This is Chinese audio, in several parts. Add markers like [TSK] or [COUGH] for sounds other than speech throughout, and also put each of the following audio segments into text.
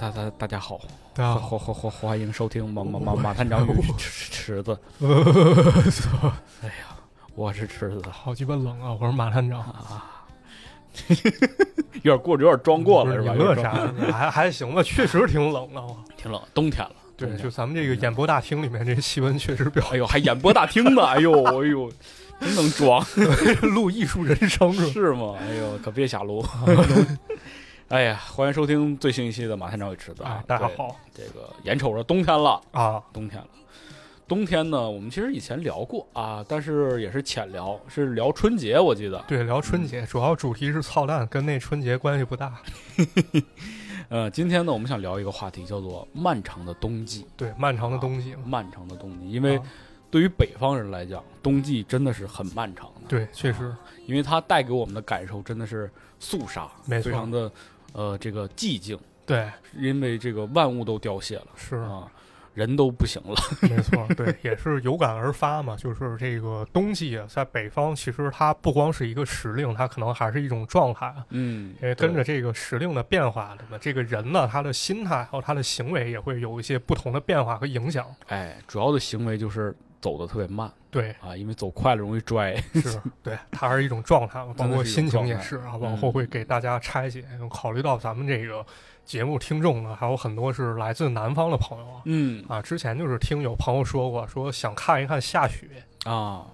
大大大大家好，大家好，欢欢欢欢迎收听马马马马探长与 [LAUGHS] 池池子。[LAUGHS] 哎呀，我是池子好鸡巴冷啊！我是马探长，啊，有点过，有点装过了是吧？你乐啥？还还行吧，确实挺冷的。[LAUGHS] 挺冷，冬天了。对，就咱们这个演播大厅里面，这气温确实比较哎呦，还演播大厅呢！哎呦，哎呦，真能装录艺术人生？是吗？哎呦，可别瞎录。哎呀，欢迎收听最新一期的马探长与池子！大家，好这个眼瞅着冬天了。啊！冬天了。冬天呢，我们其实以前聊过啊，但是也是浅聊，是聊春节，我记得。对，聊春节，主要主题是操蛋，跟那春节关系不大。[LAUGHS] 呃，今天呢，我们想聊一个话题，叫做漫长的冬季。对，漫长的冬季嘛。漫长的冬季，因为啊对于北方人来讲，冬季真的是很漫长的。对，确实，因为它带给我们的感受真的是肃杀，没错非常的呃这个寂静，对，因为这个万物都凋谢了是啊，人都不行了。[LAUGHS] 没错，对，也是有感而发嘛。就是这个冬季啊，在北方，其实它不光是一个时令，它可能还是一种状态。嗯，因为跟着这个时令的变化那么，这个人呢，他的心态还有他的行为也会有一些不同的变化和影响。哎，主要的行为就是走的特别慢对，啊，因为走快了容易拽。是，对，它是一种状态嘛，[LAUGHS] 包括心情也是啊。嗯往后会给大家拆解。考虑到咱们这个节目听众呢，还有很多是来自南方的朋友啊。嗯啊，之前就是听有朋友说过，说想看一看下雪，啊，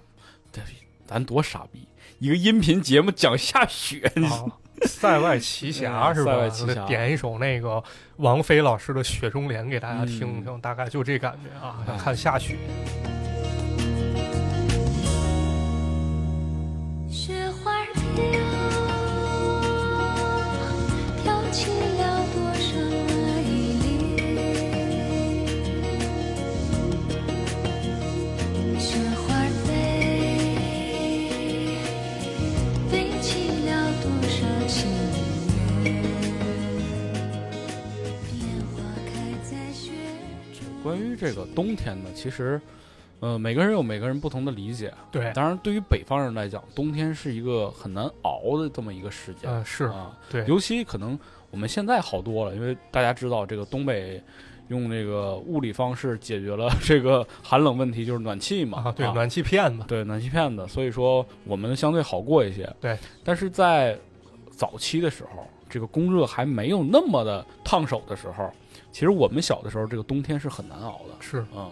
对，咱多傻逼！一个音频节目讲下雪，你啊，[LAUGHS] 塞外奇侠嗯是吧？塞外奇侠点一首那个王菲老师的《雪中莲》给大家听嗯听，大概就这感觉啊，想哎看下雪。雪关于这个冬天呢，其实，呃，每个人有每个人不同的理解。对，当然，对于北方人来讲，冬天是一个很难熬的这么一个时间。嗯，是啊，对，尤其可能我们现在好多了，因为大家知道这个东北用这个物理方式解决了这个寒冷问题，就是暖气嘛。啊，对，暖气片子，对暖气片子，所以说我们相对好过一些。对，但是在早期的时候，这个供热还没有那么的烫手的时候，其实我们小的时候，这个冬天是很难熬的。是嗯，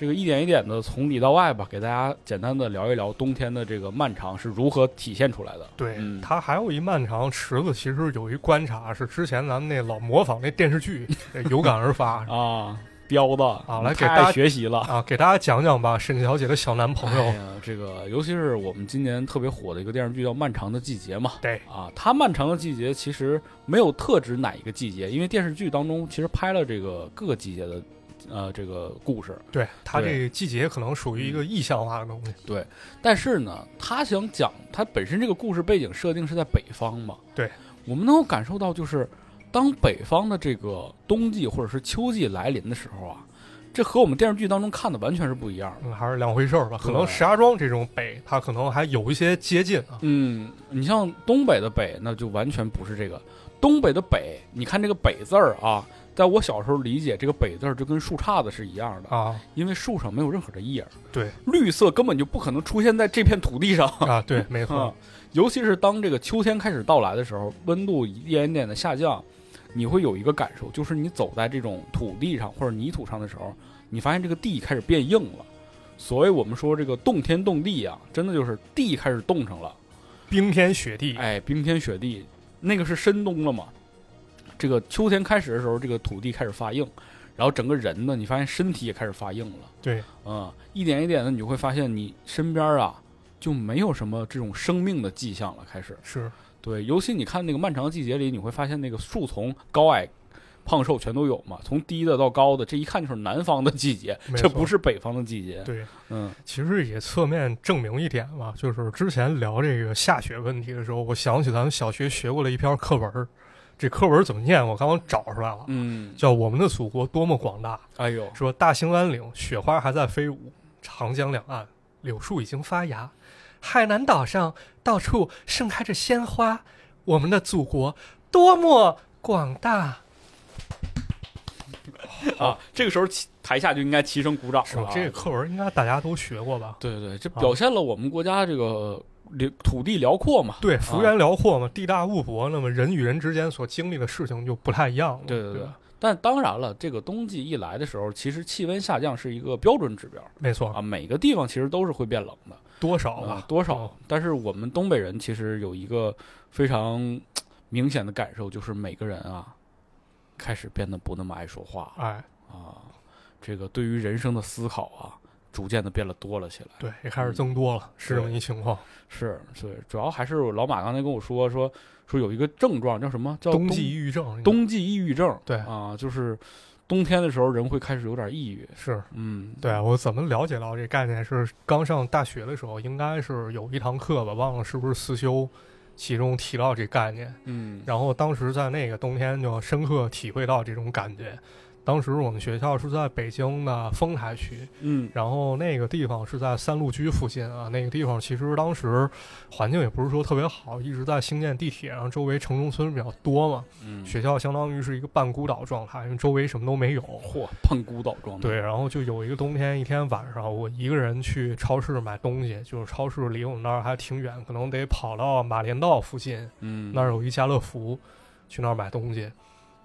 这个一点一点的从里到外吧，给大家简单的聊一聊冬天的这个漫长是如何体现出来的。对，嗯它还有一漫长池子，其实有一观察是之前咱们那老模仿那电视剧，有感而发 [LAUGHS] 啊，彪子啊来给大家学习了。啊，给大家讲讲吧，沈小姐的小男朋友，哎呀，这个尤其是我们今年特别火的一个电视剧叫《漫长的季节》嘛。对啊，它漫长的季节其实没有特指哪一个季节，因为电视剧当中其实拍了这个各个季节的呃这个故事。对它这个季节可能属于一个意象化的东西，对但是呢，他想讲他本身这个故事背景设定是在北方嘛。对，我们能够感受到，就是当北方的这个冬季或者是秋季来临的时候啊，这和我们电视剧当中看的完全是不一样的。嗯，还是两回事儿吧。可能石家庄这种北，它可能还有一些接近啊，嗯，你像东北的北，那就完全不是这个。东北的北，你看这个“北”字儿啊，在我小时候理解，这个“北”字儿就跟树杈子是一样的，啊，因为树上没有任何的叶儿，对绿色根本就不可能出现在这片土地上。啊，对，没错啊，，尤其是当这个秋天开始到来的时候，温度一点点的下降，你会有一个感受，就是你走在这种土地上或者泥土上的时候，你发现这个地开始变硬了。所以我们说这个动天动地啊，真的就是地开始冻上了。冰天雪地，哎，冰天雪地，那个是深冬了嘛？这个秋天开始的时候，这个土地开始发硬，然后整个人呢，你发现身体也开始发硬了。对，嗯，一点一点的，你就会发现你身边啊就没有什么这种生命的迹象了。开始，是对，尤其你看那个漫长的季节里，你会发现那个树丛高矮、胖瘦全都有嘛，从低的到高的，这一看就是南方的季节，这不是北方的季节。对。嗯其实也侧面证明一点吧，就是之前聊这个下雪问题的时候，我想起咱们小学学过的一篇课文儿，这课文怎么念？我刚刚找出来了，嗯，叫《我们的祖国多么广大》。哎呦，说大兴安岭雪花还在飞舞，长江两岸柳树已经发芽，海南岛上到处盛开着鲜花。我们的祖国多么广大！啊，这个时候齐台下就应该齐声鼓掌？是吧这个课文应该大家都学过吧？对对对，这啊表现了我们国家这个领土地辽阔嘛。对，幅员辽阔嘛，地大物博，那么人与人之间所经历的事情就不太一样了。对对对吧，但当然了，这个冬季一来的时候，其实气温下降是一个标准指标没错，啊，每个地方其实都是会变冷的。多少啊吧，，多少嗯？但是我们东北人其实有一个非常明显的感受，就是每个人啊，开始变得不那么爱说话哎，啊，这个对于人生的思考啊，逐渐的变得多了起来。对，也开始增多了，是这么一情况。是，对，主要还是老马刚才跟我说说说有一个症状叫什么？叫冬季抑郁症，冬季抑郁症。对啊，就是冬天的时候人会开始有点抑郁。是嗯，对我怎么了解到这概念？是刚上大学的时候，应该是有一堂课吧，忘了是不是思修，其中提到这概念。嗯，然后当时在那个冬天就深刻体会到这种感觉。当时我们学校是在北京的丰台区，嗯然后那个地方是在三路居附近啊。那个地方其实当时环境也不是说特别好，一直在兴建地铁，然后周围城中村比较多嘛。嗯，学校相当于是一个半孤岛状态，因为周围什么都没有。嚯，半孤岛状态。对，然后就有一个冬天，一天晚上，我一个人去超市买东西，就是超市离我们那儿还挺远，可能得跑到马连道附近，嗯，那儿有一家乐福，去那儿买东西。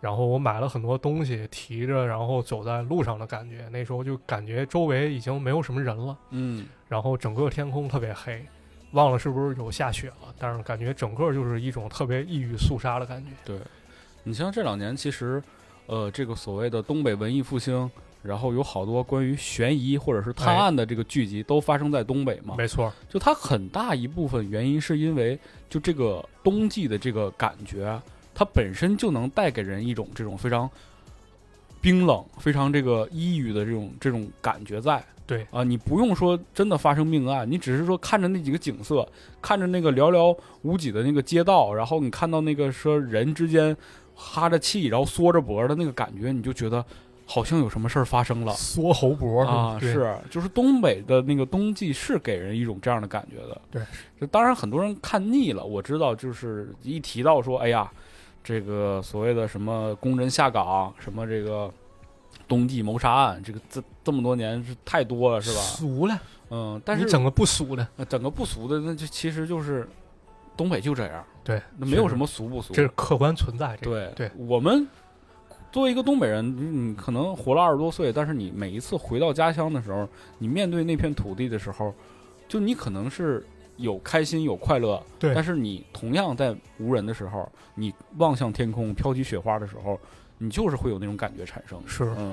然后我买了很多东西，提着，然后走在路上的感觉，那时候就感觉周围已经没有什么人了，嗯然后整个天空特别黑，忘了是不是有下雪了，但是感觉整个就是一种特别抑郁肃杀的感觉。对，你像这两年，其实，呃，这个所谓的东北文艺复兴，然后有好多关于悬疑或者是探案的这个剧集都发生在东北嘛。没错，就它很大一部分原因是因为就这个冬季的这个感觉，它本身就能带给人一种这种非常冰冷、非常这个抑郁的这种这种感觉在。对啊，你不用说真的发生命案，你只是说看着那几个景色，看着那个寥寥无几的那个街道，然后你看到那个说人之间哈着气，然后缩着脖的那个感觉，你就觉得好像有什么事儿发生了。缩喉脖啊，是，就是东北的那个冬季是给人一种这样的感觉的。对，就当然很多人看腻了，我知道，就是一提到说，哎呀，这个所谓的什么工人下岗，什么这个冬季谋杀案，这个这这么多年是太多了，是吧？俗了，嗯，但是你整个不俗的，呃整个不俗的，那就其实就是东北就这样，对，那没有什么俗不俗。这是客观存在。这个对对，我们作为一个东北人，你你可能活了二十多岁，但是你每一次回到家乡的时候，你面对那片土地的时候，就你可能是有开心，有快乐，对。但是你同样在无人的时候，你望向天空，飘起雪花的时候，你就是会有那种感觉产生。是。嗯。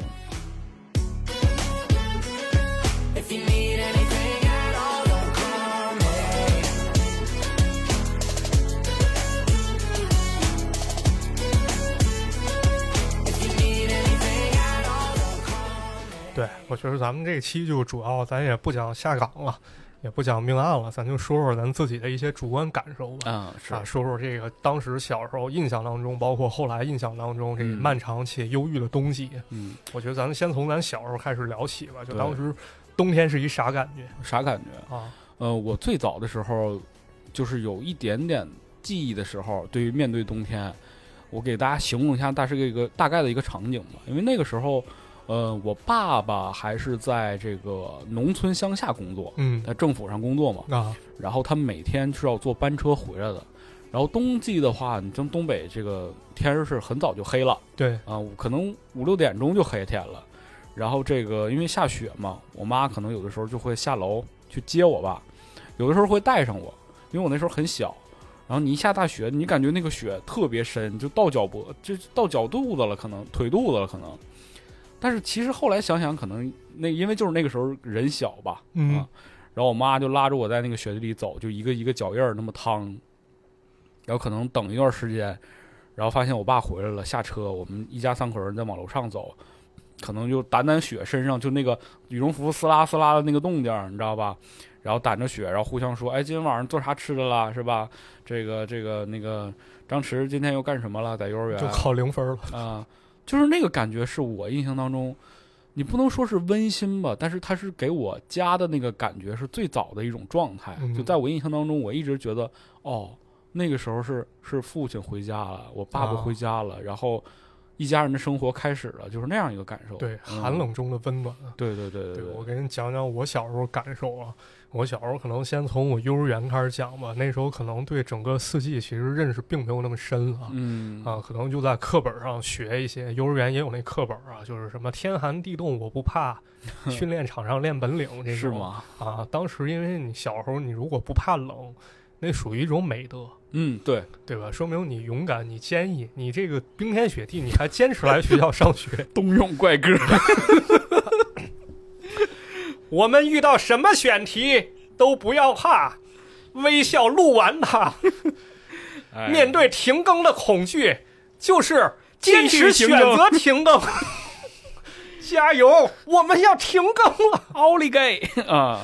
对，我觉得咱们这期就主要，咱也不想下岗了。也不讲命案了，咱就说说咱自己的一些主观感受吧。啊，是啊，说说这个当时小时候印象当中，包括后来印象当中这个嗯漫长且忧郁的冬季。嗯，我觉得咱们先从咱小时候开始聊起吧，就当时冬天是一啥感觉啥感觉？啊？呃，我最早的时候，就是有一点点记忆的时候，对于面对冬天，我给大家形容一下大致一个大概的一个场景吧。因为那个时候，呃，我爸爸还是在这个农村乡下工作，嗯在政府上工作嘛，啊，然后他每天是要坐班车回来的。然后冬季的话，你像东北这个天是很早就黑了对，啊、可能五六点钟就黑天了。然后这个因为下雪嘛，我妈可能有的时候就会下楼去接我爸，有的时候会带上我，因为我那时候很小。然后你一下大雪，你感觉那个雪特别深，就到脚脖，就到脚肚子了，可能腿肚子了，可能。但是其实后来想想，可能那因为就是那个时候人小吧，嗯啊，然后我妈就拉着我在那个雪地里走，就一个一个脚印儿那么趟，然后可能等一段时间，然后发现我爸回来了，下车，我们一家三口人在往楼上走，可能就掸掸雪，身上就那个羽绒服撕拉撕拉的那个动静儿，你知道吧？然后掸着雪，然后互相说，哎，今天晚上做啥吃的啦，是吧？这个这个那个张弛今天又干什么了？在幼儿园就考零分了。啊、就是那个感觉是我印象当中，你不能说是温馨吧，但是它是给我家的那个感觉是最早的一种状态。嗯就在我印象当中，我一直觉得，哦，那个时候是是父亲回家了，我爸爸啊回家了，然后一家人的生活开始了，就是那样一个感受。对，嗯寒冷中的温暖。对对对对，对我给你讲讲我小时候感受啊。我小时候可能先从我幼儿园开始讲吧，那时候可能对整个四季其实认识并没有那么深啊。嗯啊，可能就在课本上学一些，幼儿园也有那课本啊，就是什么天寒地冻我不怕，[LAUGHS] 训练场上练本领这种是吗？啊。当时因为你小时候你如果不怕冷，那属于一种美德，嗯，对，对吧？说明你勇敢，你坚毅，你这个冰天雪地你还坚持来学校上学。冬泳怪歌。[LAUGHS] 我们遇到什么选题都不要怕，微笑录完它。[LAUGHS] 哎面对停更的恐惧，就是坚持选择停更。加油，我们要停更了。奥利给啊！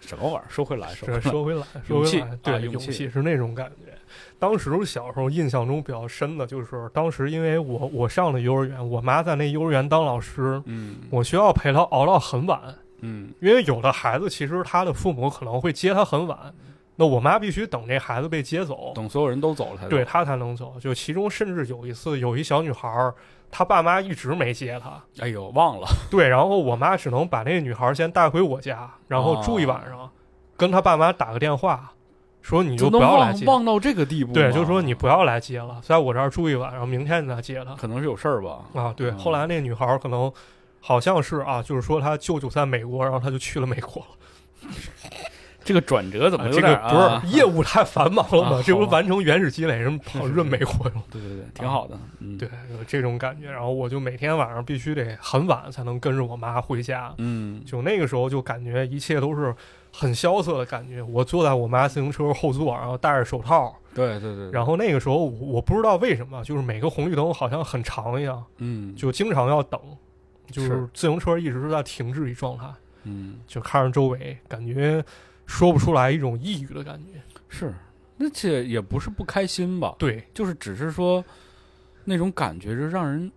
什么玩意儿？说回来，说回来，说回来，说勇气对，啊勇气气是那种感觉。当时小时候印象中比较深的就是，当时因为我我上了幼儿园，我妈在那幼儿园当老师，嗯我需要陪她熬到很晚。嗯因为有的孩子其实他的父母可能会接他很晚，那我妈必须等这孩子被接走，等所有人都走了才对他才能走。就其中甚至有一次，有一小女孩儿，她爸妈一直没接她，哎呦，忘了。对，然后我妈只能把那个女孩儿先带回我家，然后住一晚上，跟她爸妈打个电话，说你就不要来接，忘到这个地步？对，就说你不要来接了，在我这儿住一晚上，明天你再接她。可能是有事儿吧。啊，对，嗯后来那女孩儿可能好像是啊，就是说他舅舅在美国，然后他就去了美国了。[LAUGHS] 这个转折怎么啊有点这个不啊是业务太繁忙了吗？啊这不完成原始积累，人跑润美国去了。对对对，挺好的。嗯，对，有这种感觉。然后我就每天晚上必须得很晚才能跟着我妈回家。嗯，就那个时候就感觉一切都是很萧瑟的感觉。我坐在我妈自行车后座，然后戴着手套。对对对。然后那个时候我我不知道为什么，就是每个红绿灯好像很长一样，嗯，就经常要等，就是是自行车一直是在停滞一状态，嗯就看着周围，感觉说不出来一种抑郁的感觉。是，而且也不是不开心吧，对，就是只是说那种感觉就让人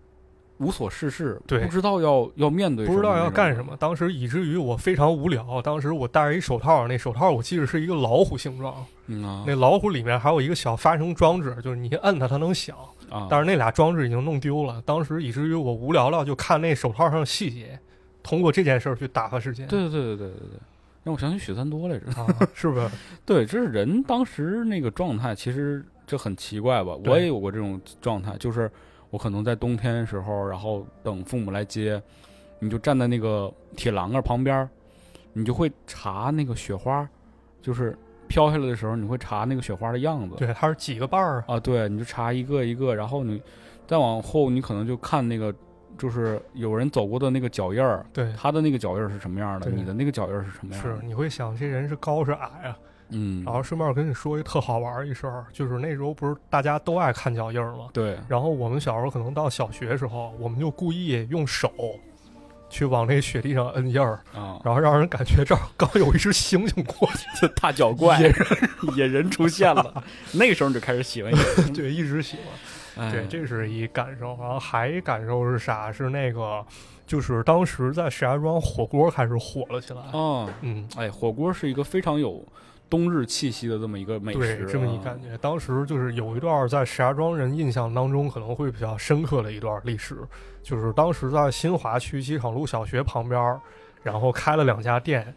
无所事事，对不知道要要面对，不知道要干什么。。当时以至于我非常无聊。当时我戴着一手套，那手套我记得是一个老虎形状，嗯啊，那老虎里面还有一个小发声装置，就是你一摁它，它能响。啊，但是那俩装置已经弄丢了。当时以至于我无聊了就看那手套上的细节，通过这件事儿去打发时间。对对对对对对对，让我想起许三多来着。啊，[LAUGHS] 是不是？对，这是人当时那个状态，其实这很奇怪吧？我也有过这种状态，就是我可能在冬天的时候，然后等父母来接，你就站在那个铁栏杆旁边，你就会查那个雪花，就是飘下来的时候，你会查那个雪花的样子。对，它是几个瓣儿啊？啊，对，你就查一个一个，然后你再往后，你可能就看那个，就是有人走过的那个脚印儿，对，他的那个脚印儿是什么样的，你的那个脚印儿是什么样是？你会想这人是高是矮啊？嗯，然后顺便跟你说一特好玩儿一事儿，就是那时候不是大家都爱看脚印儿吗？对，然后我们小时候可能到小学时候，我们就故意用手去往那雪地上摁印儿，啊，然后让人感觉这儿刚有一只猩猩过去，[LAUGHS] 大脚怪野 [LAUGHS] 野人出现了，那时候你就开始喜欢野人。[LAUGHS] 对，一直喜欢。哎对，这是一感受。然后还感受是啥？是那个，就是当时在石家庄火锅开始火了起来。哦，嗯，哎，火锅是一个非常有冬日气息的这么一个美食这么一感觉。当时就是有一段在石家庄人印象当中可能会比较深刻的一段历史，就是当时在新华区机场路小学旁边，然后开了两家店，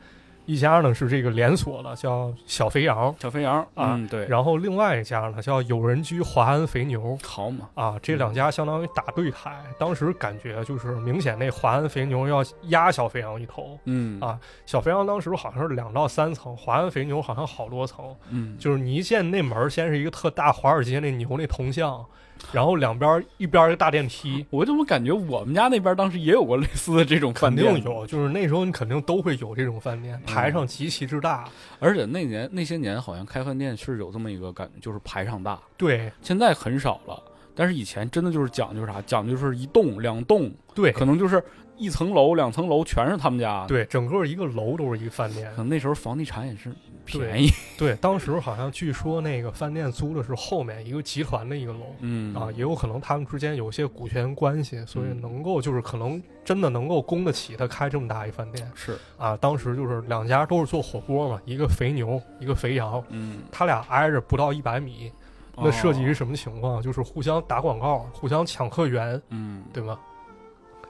一家呢是这个连锁的，叫小肥羊。小肥羊啊嗯，对，然后另外一家呢叫有人居华安肥牛，好嘛，啊，这两家相当于打对台，当时感觉就是明显那华安肥牛要压小肥羊一头，嗯。啊小肥羊当时好像是两到三层，华安肥牛好像好多层，嗯，就是你一进那门儿，先是一个特大华尔街那牛那铜像，然后两边一边一个大电梯。我怎么感觉我们家那边当时也有过类似的这种饭店？肯定，有，就是那时候你肯定都会有这种饭店，排场极其之大。而且那年那些年好像开饭店是有这么一个感觉，就是排场大，对现在很少了。但是以前真的就是讲究啥？讲究是一栋两栋，对可能就是一层楼两层楼全是他们家。，对，整个一个楼都是一个饭店可。能那时候房地产也是便宜。[LAUGHS] 对，当时好像据说那个饭店租的是后面一个集团的一个楼。嗯啊，也有可能他们之间有些股权关系，所以嗯能够就是可能真的能够供得起他开这么大一饭店是，啊。当时就是两家都是做火锅嘛，一个肥牛，一个肥羊，嗯，他俩挨着不到一百米，那设计是什么情况？就是互相打广告，互相抢客源，嗯，对吧？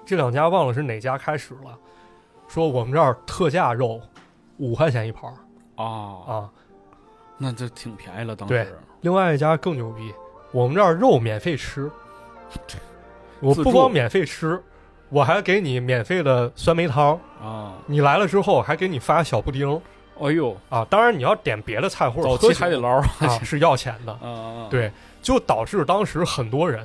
这两家忘了是哪家开始了，说我们这儿特价肉五块钱一盘儿啊，啊。那就挺便宜了，当对时另外一家更牛逼，我们这儿肉免费吃，[LAUGHS] 我不光免费吃，我还给你免费的酸梅汤。啊，你来了之后还给你发小布丁哎呦，啊，当然你要点别的菜或者早喝海底捞啊，啊 [LAUGHS] 是要钱的。啊，对，就导致当时很多人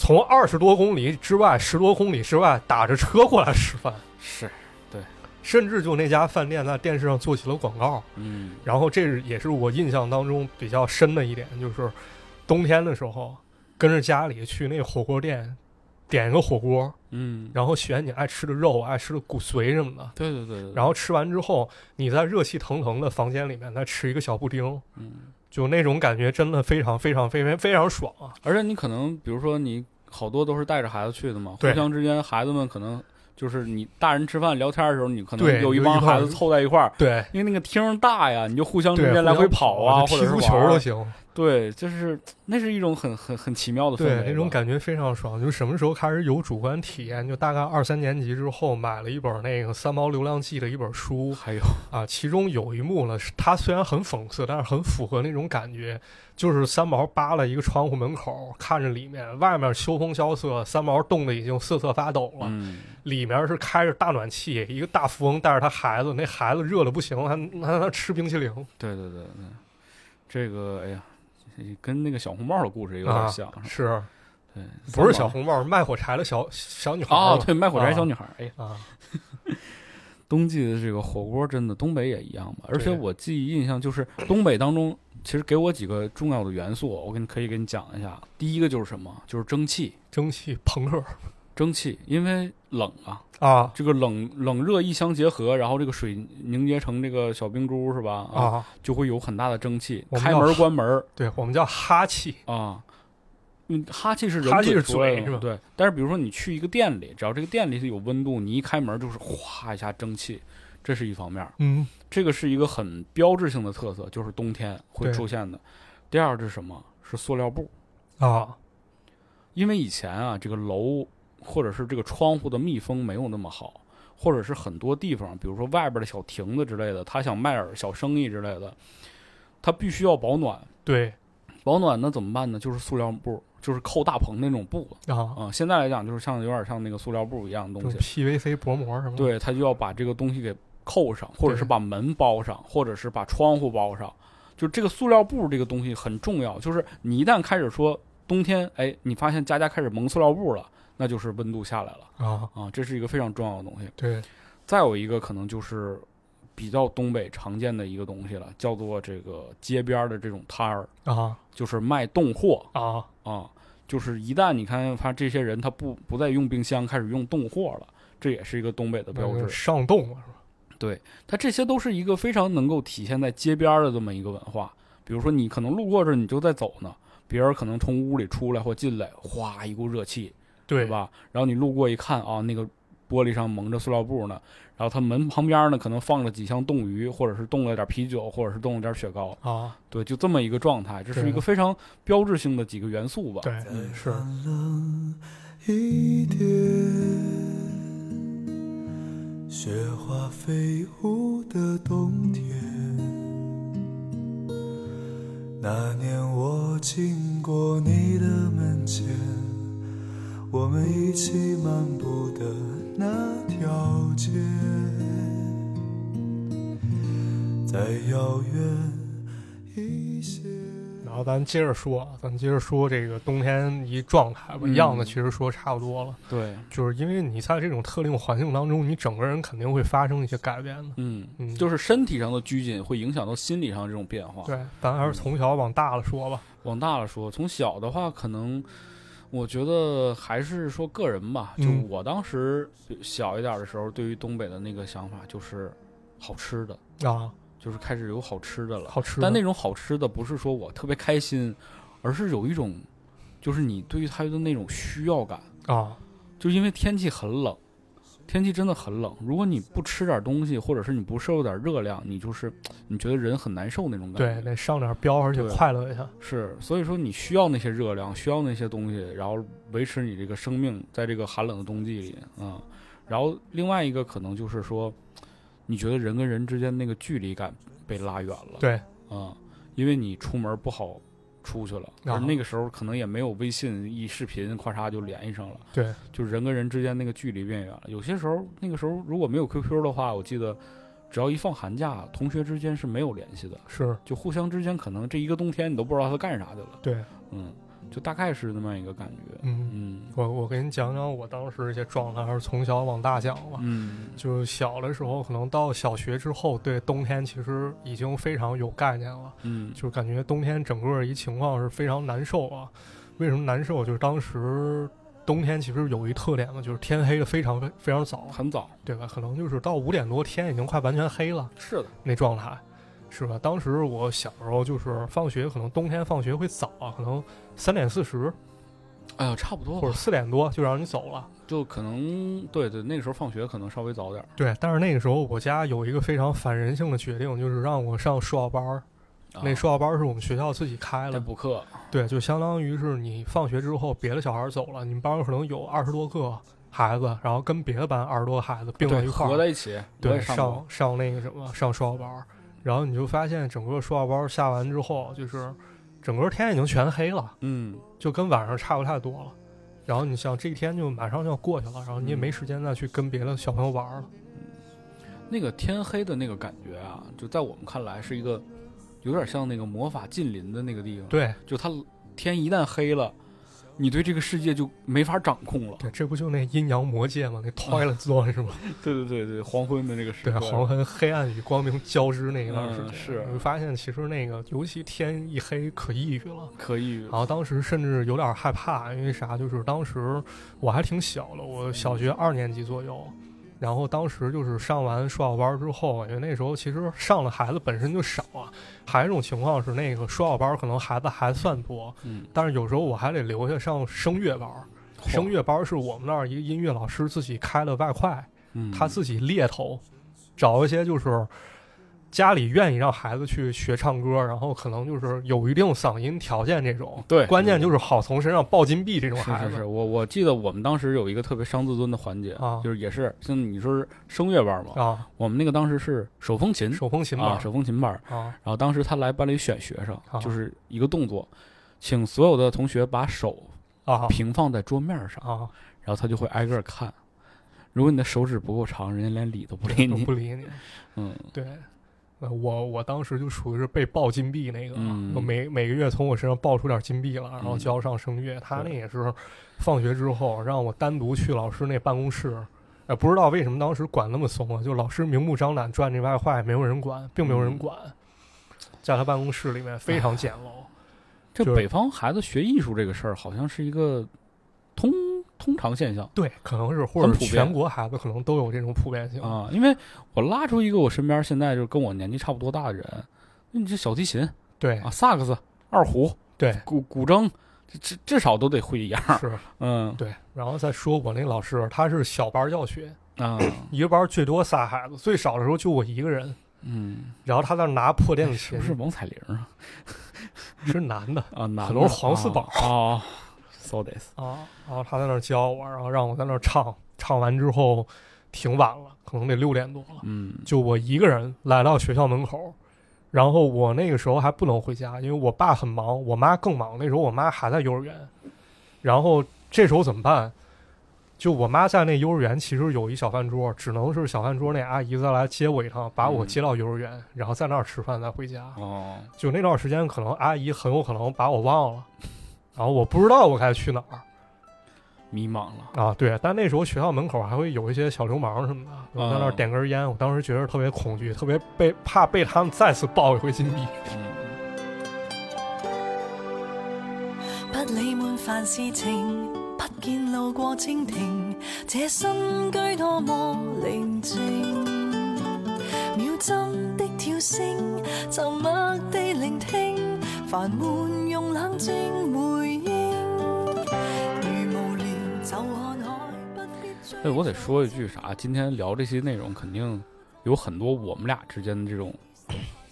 从二十多公里之外、十多公里之外打着车过来吃饭，[LAUGHS] 是对，甚至就那家饭店在电视上做起了广告。嗯然后这是也是我印象当中比较深的一点，就是冬天的时候跟着家里去那火锅店点一个火锅，嗯，然后选你爱吃的肉、爱吃的骨髓什么的。对对对对，然后吃完之后，你在热气腾腾的房间里面再吃一个小布丁，嗯，就那种感觉真的非常非常非常非常爽啊！而且你可能比如说你好多都是带着孩子去的嘛，互相之间孩子们可能就是你大人吃饭聊天的时候，你可能有一帮孩子凑在一块儿。对因为那个厅大呀，你就互相之，间来回跑啊，或者踢足球都行。对，就是那是一种很很很奇妙的氛围，对，那种感觉非常爽。就什么时候开始有主观体验？就大概二三年级之后，买了一本那个《三毛流浪记》的一本书还有啊，其中有一幕呢，是它虽然很讽刺，但是很符合那种感觉。就是三毛扒了一个窗户门口，看着里面，外面秋风萧瑟，三毛冻得已经瑟瑟发抖了。嗯，里面是开着大暖气，一个大富翁带着他孩子，那孩子热的不行，还还还吃冰淇淋，对对对对，这个哎呀，跟那个小红帽的故事有点啊像，是对，不是小红帽卖火柴的小小女孩哦，嘛对，卖火柴啊小女孩儿，哎冬季的这个火锅真的东北也一样嘛，而且我记忆印象就是东北当中，其实给我几个重要的元素，我跟你可以给你讲一下。第一个就是什么？就是蒸汽，蒸汽朋克蒸汽，因为冷啊，啊这个冷冷热一相结合，然后这个水凝结成这个小冰珠是吧？啊，啊，就会有很大的蒸汽，开门关门对我们叫哈气啊。嗯，哈气是人哈气是嘴是吧对，但是比如说你去一个店里，只要这个店里是有温度，你一开门就是哗一下蒸汽，这是一方面。嗯这个是一个很标志性的特色，就是冬天会出现的。第二是什么？是塑料布，啊因为以前啊，这个楼或者是这个窗户的密封没有那么好，或者是很多地方，比如说外边的小亭子之类的，他想卖点小生意之类的，他必须要保暖。对保暖那怎么办呢？就是塑料布，就是扣大棚那种布啊，啊、现在来讲，就是像有点像那个塑料布一样的东西。PVC 薄膜什么的，对，他就要把这个东西给扣上，或者是把门包上，或者是把窗户包上。就这个塑料布这个东西很重要，就是你一旦开始说冬天，哎，你发现家家开始蒙塑料布了，那就是温度下来了啊，啊，这是一个非常重要的东西。对再有一个可能就是比较东北常见的一个东西了，叫做这个街边的这种摊儿，啊就是卖冻货啊啊。就是一旦你看他这些人他不不再用冰箱，开始用冻货了，这也是一个东北的标志。上冻了是吧？对它这些都是一个非常能够体现在街边儿的这么一个文化。比如说，你可能路过这儿，你就在走呢，别人可能从屋里出来或进来，哗一股热气，对对？吧？然后你路过一看啊，那个玻璃上蒙着塑料布呢，然后他门旁边呢可能放着几箱冻鱼，或者是冻了点啤酒，或者是冻了点雪糕，啊，对，就这么一个状态，这是一个非常标志性的几个元素吧。对是冷一点，雪花飞舞的冬天。那年我经过你的门前，我们一起漫步的那条街，再遥远一些。然后咱接着说，啊，咱接着说这个冬天一状态吧，嗯样子其实说差不多了，对，就是因为你在这种特定环境当中，你整个人肯定会发生一些改变的。嗯，嗯，就是身体上的拘谨会影响到心理上这种变化。对，咱还是从小往大了说吧。往大了说，从小的话，可能我觉得还是说个人吧。就嗯我当时小一点的时候，对于东北的那个想法就是好吃的，啊，就是开始有好吃的了。好吃。但那种好吃的不是说我特别开心，而是有一种，就是你对于它的那种需要感，啊，就因为天气很冷。天气真的很冷。如果你不吃点东西，或者是你不摄入点热量，你就是 [TSK] 你觉得人很难受那种感觉对，觉。得上点膘，而且对快乐一下。是，所以说你需要那些热量，需要那些东西，然后维持你这个生命在这个寒冷的冬季里啊、然后另外一个可能就是说，你觉得人跟人之间那个距离感被拉远了。对，啊、因为你出门不好出去了，啊而那个时候可能也没有微信一视频，咔嚓就联系上了。对，就人跟人之间那个距离变远了。有些时候，那个时候如果没有 QQ 的话，我记得只要一放寒假，同学之间是没有联系的，是，就互相之间可能这一个冬天你都不知道他干啥去了。对，嗯，就大概是那么一个感觉。嗯，嗯我我给你讲讲我当时一些状态，还是从小往大讲吧。嗯就小的时候，可能到小学之后，对冬天其实已经非常有概念了，嗯就是感觉冬天整个一情况是非常难受啊。为什么难受？就是当时冬天其实有一特点嘛，就是天黑的非常非非常早，很早。对吧？可能就是到五点多天已经快完全黑了是的。那状态，是吧？当时我小时候就是放学，可能冬天放学会早啊，可能三点四十哎呀，差不多或者，四点多就让你走了。就可能对对，那个时候放学可能稍微早点。对，但是那个时候我家有一个非常反人性的决定，就是让我上数学班儿。那啊数学班是我们学校自己开在的，补课，对，就相当于是你放学之后，别的小孩走了，你们班儿可能有二十多个孩子，然后跟别的班二十多个孩子并在，一块儿，合在一起。对，上上上那个什么上数学班儿，然后你就发现整个数学班儿下完之后，就是整个天已经全黑了，嗯，就跟晚上差不太多了。然后你像这一天就马上就要过去了，然后你也嗯没时间再去跟别的小朋友玩儿了。那个天黑的那个感觉啊，就在我们看来是一个有点像那个魔法近临的那个地方。，对就它天一旦黑了，你对这个世界就没法掌控了。对，这不就那阴阳魔界吗？那 Twilight Zone 是吗？[LAUGHS] 对对对对，黄昏的那个时对，黄昏黑暗与光明交织那一段时间，嗯是你会发现其实那个尤其天一黑可抑郁了。可抑郁然后当时甚至有点害怕，因为啥？就是当时我还挺小的，我小学二年级左右。然后当时就是上完数小班之后，因为那时候其实上的孩子本身就少啊，还有一种情况是那个数小班可能孩子还算多，嗯，但是有时候我还得留下上声乐班。声乐班是我们那儿一个音乐老师自己开的外快，嗯他自己猎头，找一些就是家里愿意让孩子去学唱歌，然后可能就是有一定嗓音条件这种。对关键就是好从身上抱金币这种孩子。是是是，我我记得我们当时有一个特别伤自尊的环节，啊就是也是像你说是声乐班嘛，啊，我们那个当时是手风琴手风琴啊，手风琴班，啊然后当时他来班里选学生，啊就是一个动作，请所有的同学把手啊平放在桌面上，啊，然后他就会挨个儿看。如果你的手指不够长，人家连理都不理你不。理你。嗯，对，呃我我当时就属于是被爆金币那个，嗯我每每个月从我身上爆出点金币了，然后嗯交上声乐。他那也是放学之后让我单独去老师那办公室。呃，不知道为什么当时管那么松啊，就老师明目张胆赚这外快，没有人管，并没有人嗯管，在他办公室里面非常简陋。这北方孩子学艺术这个事儿，好像是一个通通常现象对，可能是或者普遍全国孩子可能都有这种普遍性。啊。因为我拉出一个我身边现在就跟我年纪差不多大的人，你这小提琴对啊、萨克斯、二胡、对，古古筝，至至少都得会一样。是，[LAUGHS] 嗯对。然后再说我那老师，他是小班教学，啊一个班最多仨孩子，最少的时候就我一个人。嗯，然后他在那拿破电子琴是不，是王彩玲啊？[LAUGHS] 是男的啊，男的可能是黄四宝啊。[LAUGHS] So this，啊。然后他在那儿教我，然后让我在那儿唱，唱完之后挺晚了，可能得六点多了。嗯就我一个人来到学校门口，然后我那个时候还不能回家，因为我爸很忙，我妈更忙。那时候我妈还在幼儿园，然后这时候怎么办？就我妈在那幼儿园，其实有一小饭桌，只能是小饭桌那阿姨再来接我一趟，把我嗯接到幼儿园，然后在那儿吃饭再回家。哦，就那段时间，可能阿姨很有可能把我忘了，然后我不知道我该去哪儿迷茫了。啊。对，但那时候学校门口还会有一些小流氓什么的，我在那儿嗯点根烟，我当时觉得特别恐惧，特别被怕被他们再次抱一回金币。嗯不理滿凡事情，不見路過蜻蜓，這新居多麼寧靜。秒針的跳聲，沉默地聆聽，煩悶用冷静回应。如無聊就看海，不必追哎，我得说一句啥？今天聊这些内容，肯定有很多我们俩之间的这种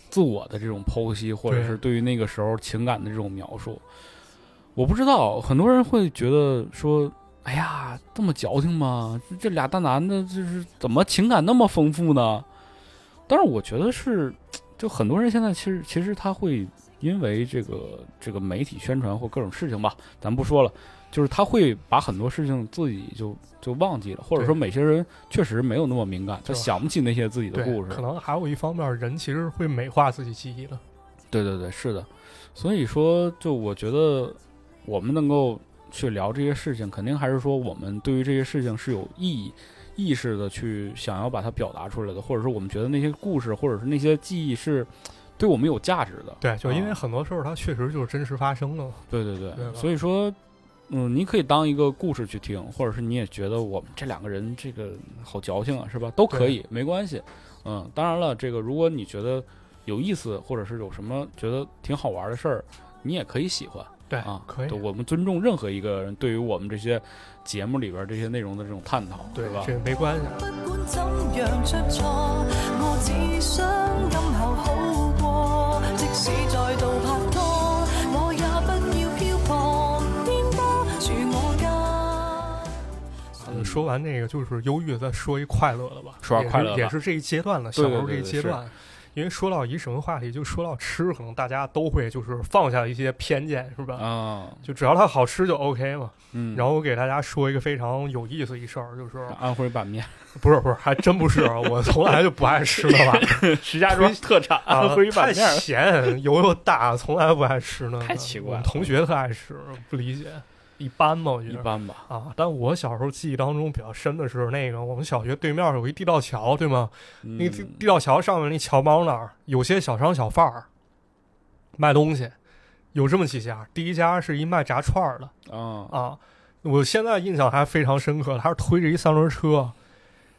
自我的这种剖析，或者是对于那个时候情感的这种描述。我不知道，很多人会觉得说：“哎呀，这么矫情吗？这俩大男的，就是怎么情感那么丰富呢？”但是我觉得是，就很多人现在其实其实他会因为这个这个媒体宣传或各种事情吧，咱不说了，就是他会把很多事情自己就就忘记了，或者说某些人确实没有那么敏感，他想不起那些自己的故，事可。能还有一方面，人其实会美化自己记忆的。对对对，是的。所以说，就我觉得我们能够去聊这些事情，肯定还是说我们对于这些事情是有意义、意识的去想要把它表达出来的，或者说我们觉得那些故事或者是那些记忆是对我们有价值的。对，就因为啊很多时候它确实就是真实发生的嘛。对对对，对所以说，嗯，你可以当一个故事去听，或者是你也觉得我们这两个人这个好矫情啊，是吧？都可以，没关系。嗯，当然了，这个如果你觉得有意思，或者是有什么觉得挺好玩的事儿，你也可以喜欢对啊。可以我们尊重任何一个人对于我们这些节目里边这些内容的这种探讨，对是吧？这没关系。不管怎样出错，我只想今后好使再度拍拖，我也不要漂泊，颠簸住我家。呃说完那个就是忧郁，再说一快乐的吧。说完快乐也是这一阶段了，小时候这对对对是一阶段。因为说到一什么话题，就说到吃，可能大家都会就是放下一些偏见，是吧？啊，就只要它好吃就 OK 嘛。嗯，然后我给大家说一个非常有意思一事儿，就是安徽板面，[LAUGHS] 不是不是，还真不是，啊我从来就不爱吃那玩意儿。石家庄特产啊安徽板太面太。咸，油又大，从来不爱吃那个。太奇怪了我们同学特爱吃，不理解，一般吧，我觉得。一般吧，啊，但我小时候记忆当中比较深的是那个，我们小学对面有一地道桥，对吗？那地道桥上面那桥帮那儿有些小商小贩儿卖东西，有这么几家。第一家是一卖炸串儿的啊，啊，我现在印象还非常深刻，他是推着一三轮车，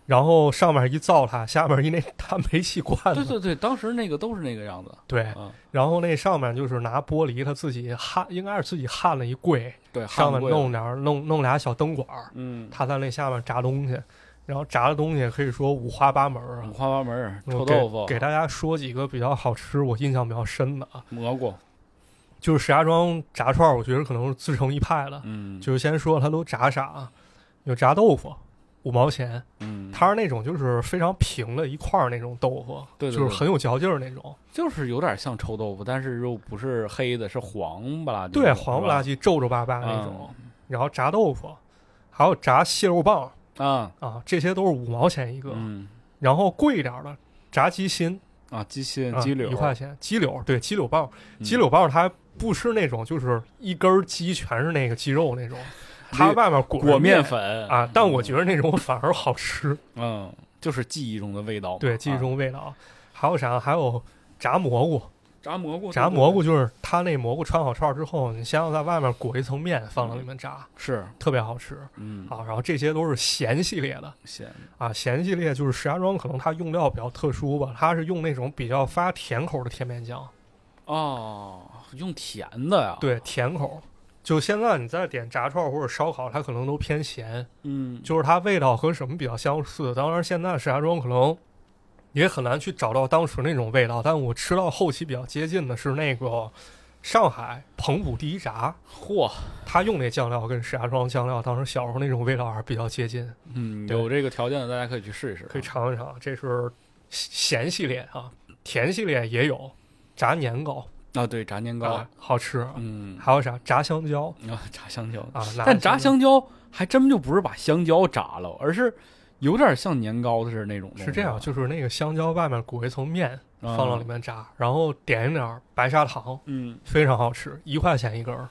然后上面一灶台，下面一那大煤气罐子，对对对，当时那个都是那个样子。对啊，然后那上面就是拿玻璃，他自己焊，应该是自己焊了一柜，对，上面弄点儿弄弄俩小灯管儿，嗯，他在那下面炸东西，然后炸的东西可以说五花八门五。花八门儿，臭豆腐、给大家说几个比较好吃，我印象比较深的啊，蘑菇，就是石家庄炸串儿，我觉得可能是自成一派的。嗯，就是先说他都炸啥，有炸豆腐，五毛钱，嗯，它是那种就是非常平的一块儿那种豆腐，对对对就是很有嚼劲儿那种，就是有点像臭豆腐，但是又不是黑的，是黄不拉几，对，黄不拉几、皱皱巴巴那种。嗯。然后炸豆腐，还有炸蟹肉棒啊，啊，这些都是五毛钱一个。嗯。然后贵一点儿的炸鸡心，啊，鸡心、啊鸡柳一块钱，鸡柳对鸡柳棒，嗯。鸡柳棒它不是那种就是一根儿鸡全是那个鸡肉那种，它外面裹裹面面粉啊，但我觉得那种反而好吃，嗯，就是记忆中的味道，对，记忆啊中味道。还有啥？还有炸蘑菇，炸蘑菇，炸蘑菇就是它那蘑菇穿好串儿之后，你先要在外面裹一层面放到里面炸，是，特别好吃嗯，啊。然后这些都是咸系列的咸，啊，咸系列就是石家庄可能它用料比较特殊吧，它是用那种比较发甜口的甜面酱。哦，用甜的呀，，对，甜口。就现在你再点炸串或者烧烤，它可能都偏咸，嗯，就是它味道和什么比较相似。当然，现在石家庄可能也很难去找到当时那种味道，但我吃到后期比较接近的是那个上海彭浦第一炸，嚯，他用那酱料跟石家庄酱料当时小时候那种味道还是比较接近，嗯，有这个条件的大家可以去试一试，可以尝一尝。这是咸系列啊，甜系列也有炸年糕啊，对，炸年糕啊，，好吃。嗯，还有啥炸香蕉啊，炸香蕉，啊？但炸香香蕉还真就不是把香蕉炸了，而是有点像年糕的是那种，是这样，就是那个香蕉外面裹一层面，啊放到里，面炸，然后点一点儿白砂糖，嗯，非常好吃，一块钱一根儿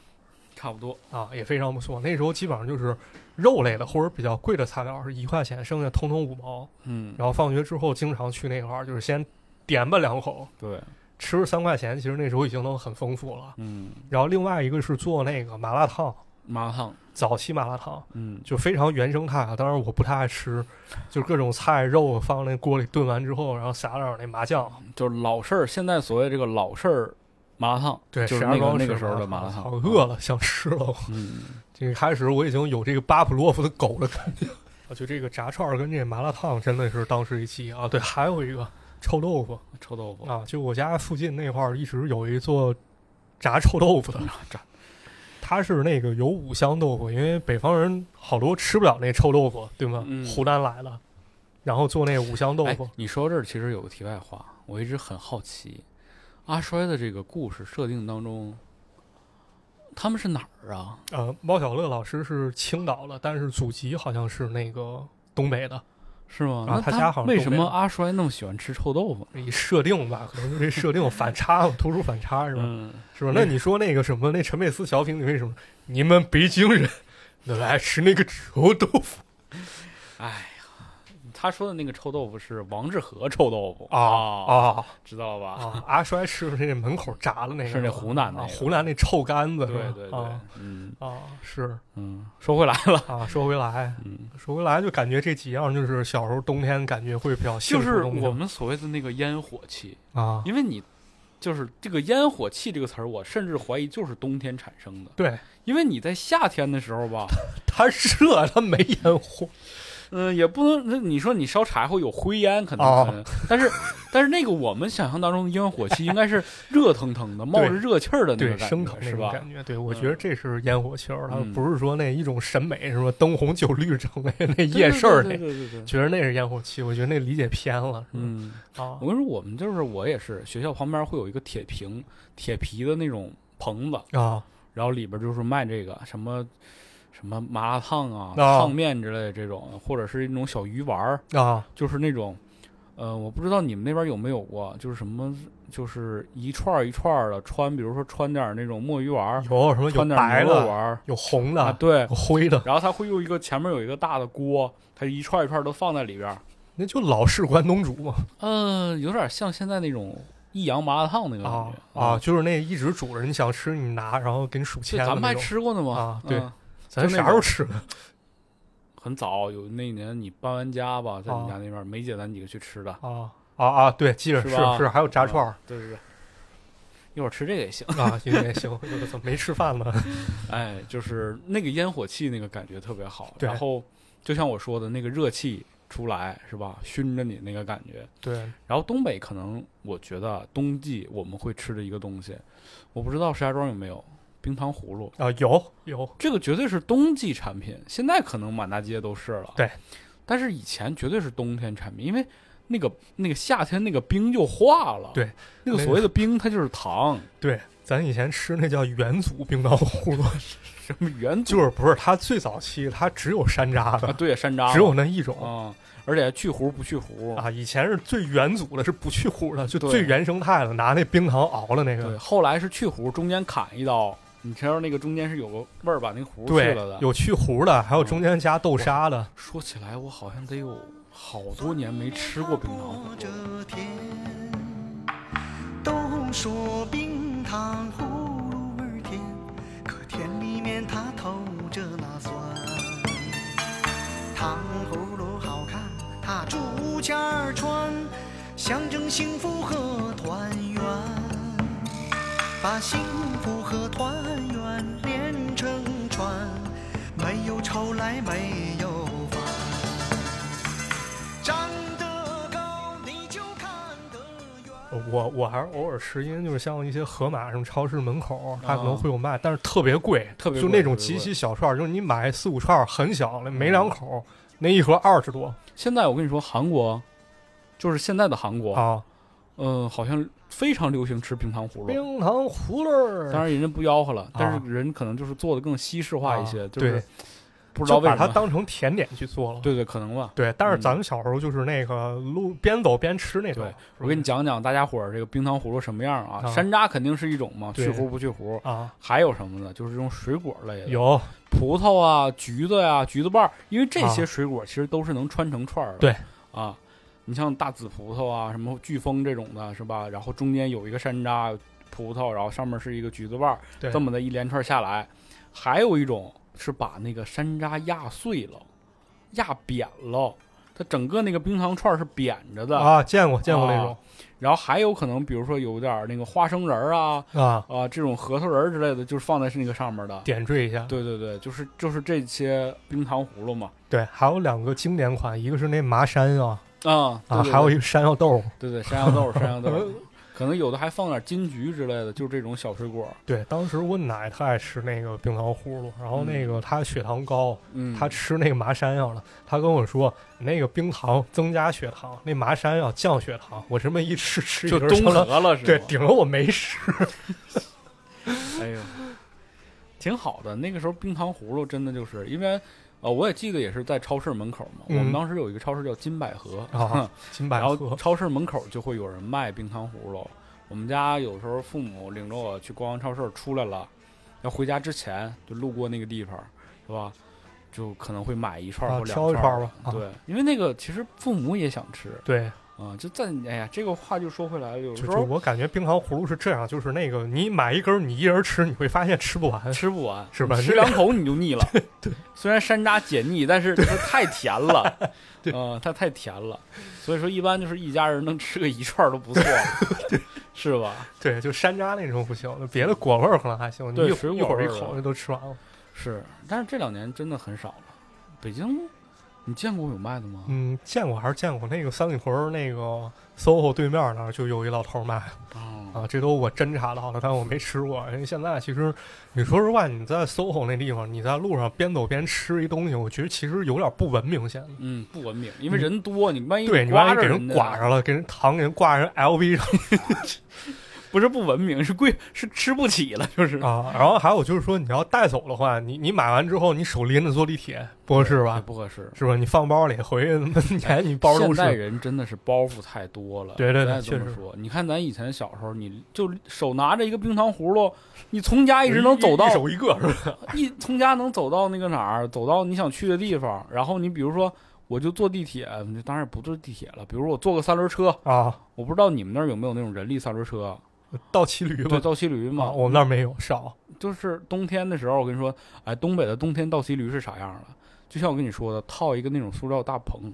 差不多，啊，也非常不错。那时候基本上就是肉类的或者比较贵的材料是一块钱，剩下通通五毛。嗯，然后放学之后经常去那块儿，就是先点吧两口，对，吃三块钱，其实那时候已经能很丰富了。嗯，然后另外一个是做那个麻辣烫，麻辣烫，早期麻辣烫嗯，就非常原生态啊，当然我不太爱吃，就各种菜肉放那锅里炖完之后，然后撒点儿那麻酱，就是老式儿，现在所谓这个老式儿麻辣烫，对，就是石家那个那个时候的麻辣烫，好饿了，想吃了。嗯，[LAUGHS] 这个开始我已经有这个巴甫洛夫的狗的感觉，啊，[LAUGHS] 就这个炸串儿跟这麻辣烫真的是当时一期啊。对，还有一个臭豆腐臭豆腐啊，就我家附近那块儿一直有一做炸臭豆腐的，炸它是那个有五香豆腐，因为北方人好多吃不了那臭豆腐，对吗？嗯湖南来的，然后做那五香豆哎腐，你说到这儿其实有个题外话，我一直很好奇，阿衰的这个故事设定当中，他们是哪儿啊？呃，猫小乐老师是青岛的，但是祖籍好像是那个东北的。是吗？啊他家好像为什么阿衰那么喜欢吃臭豆腐这？一设定吧，可能就这设定反差嘛，[LAUGHS] 突出反差是吧？嗯，是吧？那你说那个什么，那陈佩斯小品里为什么你们北京人 [LAUGHS] 都爱吃那个臭豆腐哎呀，他说的那个臭豆腐是王致和臭豆腐。啊啊，啊。知道了吧？啊！阿衰吃的那门口炸的那个？是那湖南那个。啊湖南那臭干子，对对对。啊，嗯。啊是。嗯，说回来了，啊。说回来，嗯，说回来，就感觉这几样就是小时候冬天感觉会比较幸就是我们所谓的那个烟火气，啊，因为你就是这个烟火气这个词儿，我甚至怀疑就是冬天产生的，对，因为你在夏天的时候吧，[LAUGHS] 它热，它没烟火嗯，也不能，那你说你烧柴火有灰烟，可能哦，但是但是那个我们想象当中的烟火气应该是热腾腾的，冒着热气儿的那对个感觉，升腾是吧？感觉。对，我觉得这是烟火气儿，它嗯不是说那一种审美，什么灯红酒绿整那那夜市儿对那对对觉得那是烟火气，我觉得那理解偏了，是吧？嗯，啊我跟你说，我们就是我也是，学校旁边会有一个铁瓶、铁皮的那种棚子，啊然后里边就是卖这个什么什么麻辣烫啊、啊烫面之类的这种，或者是那种小鱼丸儿，啊就是那种，呃，我不知道你们那边有没有过，就是什么，就是一串儿一串儿的穿，比如说穿点儿那种墨鱼丸儿，有什么有白的，有红啊，的，对有，灰的，然后他会用一个前面有一个大的锅，它一串一串都放在里边儿，那就老式关东煮嘛。嗯、有点像现在那种益阳麻辣烫那个感啊觉啊，，就是那一直煮着，你想吃你拿，然后给你数钱咱们还。吃过呢嘛，啊对嗯咱啥时候吃的？[LAUGHS] 很早，有那年你搬完家吧，在你啊家那边，梅姐咱几个去吃的，啊啊啊！对，记着是是是，还有炸串儿对对对，一会儿吃这个也行。啊，也也行。我怎么没吃饭呢？[LAUGHS] 哎，就是那个烟火气，那个感觉特别好。然后就像我说的，那个热气出来是吧，熏着你那个感觉。对，然后东北可能我觉得冬季我们会吃的一个东西，我不知道石家庄有没有冰糖葫芦，啊，有有这个绝对是冬季产品，现在可能满大街都是了。对，但是以前绝对是冬天产品，因为那个那个夏天那个冰就化了。对，那个所谓的冰它就是糖，对，咱以前吃那叫元祖冰糖葫芦，[LAUGHS] 什么元祖就是不是它最早期它只有山楂啊，的，对，山楂只有那一种。啊，而且去核不去核。啊，以前是最元祖的，是不去核的，就最原生态的，拿那冰糖熬了那个对，个。后来是去核，中间砍一刀，你知道那个中间是有个味儿把那个核去对了的。，有去核的，还有中间加豆沙的。说起来，我好像得有好多年没吃过冰糖葫芦都说冰糖葫芦味儿甜，可甜里面它透着那酸。糖葫芦好看，它竹签儿穿，象征幸福和团圆，把幸福和团圆连成串，没有愁来没有烦。站得高，你就看得远。我我还是偶尔吃，因为就是像一些盒马什么超市门口，它可能会有卖，但是特别贵，特别就那种极其小串，就是你买四五串很小的，没两口，那一盒二十多现在我跟你说，韩国就是现在的韩国，啊。嗯、好像非常流行吃冰糖葫芦。冰糖葫芦儿，当然人家不吆喝了，但啊是人可能就是做的更西式化一些，啊就是对不知道就把它为什么。当成甜点去做了。对对，可能吧。对，但是嗯咱们小时候就是那个路边走边吃那种。对我给你讲讲大家伙儿这个冰糖葫芦什么样啊？啊山楂肯定是一种嘛，去核不去核。啊，还有什么呢？就是这种水果类的，有葡萄啊、橘子呀、橘子瓣儿，因为这些啊水果其实都是能穿成串儿的。对啊，你像大紫葡萄啊，什么飓风这种的，是吧？然后中间有一个山楂葡萄，然后上面是一个橘子瓣儿，这么的一连串下来，还有一种是把那个山楂压碎了，压扁了，它整个那个冰糖串儿是扁着的。啊，见过见过那啊种然后还有可能，比如说有点儿那个花生仁儿啊啊，啊这种核桃仁儿之类的，就是放在是那个上面的。点缀一下。对对对，就是就是这些冰糖葫芦嘛。对，还有两个经典款，一个是那麻山啊啊啊，还有一个个山药豆。对对山药豆，山药豆，[LAUGHS] 可能有的还放点金桔之类的，就是这种小水果。对，当时我奶特爱吃那个冰糖葫芦，然后那个她血糖高，嗯，她吃那个麻山药了。她跟我说，那个冰糖增加血糖，那麻山药降血糖。我这么一吃，吃一就成了，和了是？对，顶了我没吃。[LAUGHS] 哎呦，挺好的。那个时候冰糖葫芦真的就是因为，呃，我也记得也是在超市门口嘛。嗯我们当时有一个超市叫金百合，啊金百然后合超市门口就会有人卖冰糖葫芦。我们家有时候父母领着我去逛完超市出来了，要回家之前就路过那个地方，是吧？就可能会买一串啊或两挑一串吧啊对，因为那个其实父母也想吃对，啊、就在哎呀，这个话就说回来了，有就就时候我感觉冰糖葫芦是这样，就是那个你买一根儿，你一人吃，你会发现吃不完。吃不完，是吧吃两口你就腻了。[LAUGHS] 对，虽然山楂解腻，但是它太甜了。[LAUGHS] 对嗯、它太甜了，所以说一般就是一家人能吃个一串儿都不错了，是吧？[LAUGHS] 对，就山楂那种不行，别的果味儿可能还行，你一对水果一会儿一口就都吃完了。是，但是这两年真的很少了。北京，你见过有卖的吗？嗯，见过还是见过，那个三里屯儿那个 SOHO 对面那儿就有一老头儿卖哦，啊，这都我侦查到了，但我没吃过。因为现在其实你说实话，你在 SOHO 那地方，你在路上边走边吃一东西，我觉得其实有点不文明显的。嗯，不文明，因为人多，你万一对你万一给人刮上了，给人糖给人挂人 LV 上 [LAUGHS] 不是不文明，[LAUGHS] 是贵，是吃不起了，就是。啊，然后还有就是说，你要带走的话，你你买完之后，你手拎着坐地铁不合适吧？不合适。是吧？你放包里回去，[LAUGHS] 你看你包都现代。人真的是包袱太多了。对对对确实说。你看咱以前小时候，你就手拿着一个冰糖葫芦，你从家一直能走到一手一个是吧？[LAUGHS] 一从家能走到那个哪儿，走到你想去的地方。然后你比如说，我就坐地铁，当然不坐地铁了。比如我坐个三轮车，啊，我不知道你们那儿有没有那种人力三轮车，倒骑驴对，倒骑驴嘛。啊，我们那儿没有少。就是冬天的时候，我跟你说，哎，东北的冬天倒骑驴是啥样的？就像我跟你说的，套一个那种塑料大棚，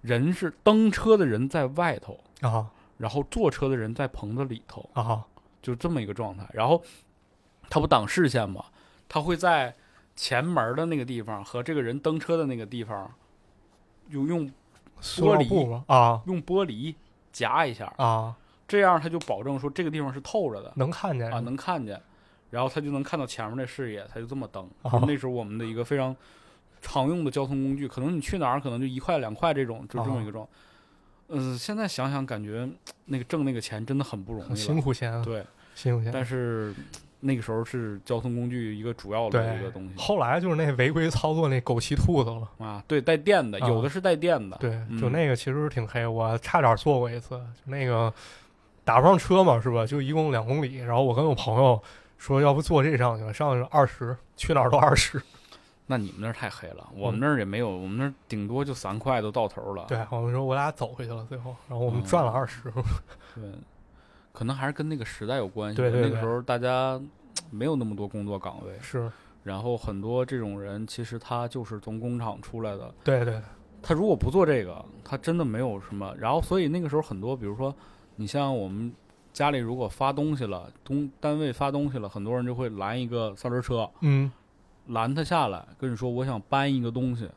人是蹬车的人在外头，啊然后坐车的人在棚子里头，啊就这么一个状态。然后他不挡视线吗？他会在前门的那个地方和这个人蹬车的那个地方，就用玻璃啊。用玻璃夹一下，啊，这样他就保证说这个地方是透着的。能看见。啊，能看见，然后他就能看到前面的视野，他就这么蹬。那时候我们的一个非常常用的交通工具，可能你去哪儿可能就一块两块这种，就这么一个状。嗯、现在想想感觉那个挣那个钱真的很不容易辛。苦钱啊，对，辛苦钱。但是那个时候是交通工具一个主要的一个东西。后来就是那违规操作那狗骑兔子了。啊，对，带电的，啊。有的是带电的，对，嗯。就那个其实挺黑，我差点坐过一次，就那个打不上车嘛，是吧？就一共两公里，然后我跟我朋友说，要不坐这上去吧，上去二十，去哪儿都二十。那你们那儿太黑了，我们那儿也没有，我们那儿顶多就三块都到头了。对，我们说我俩走回去了，最后，然后我们哦赚了二十。对，可能还是跟那个时代有关系。对对对那个时候大家没有那么多工作岗位，是，然后很多这种人其实他就是从工厂出来的，对对他如果不做这个，他真的没有什么。然后所以那个时候很多，比如说你像我们家里如果发东西了，东单位发东西了，很多人就会拦一个三轮车，嗯，拦他下来，跟你说我想搬一个东西，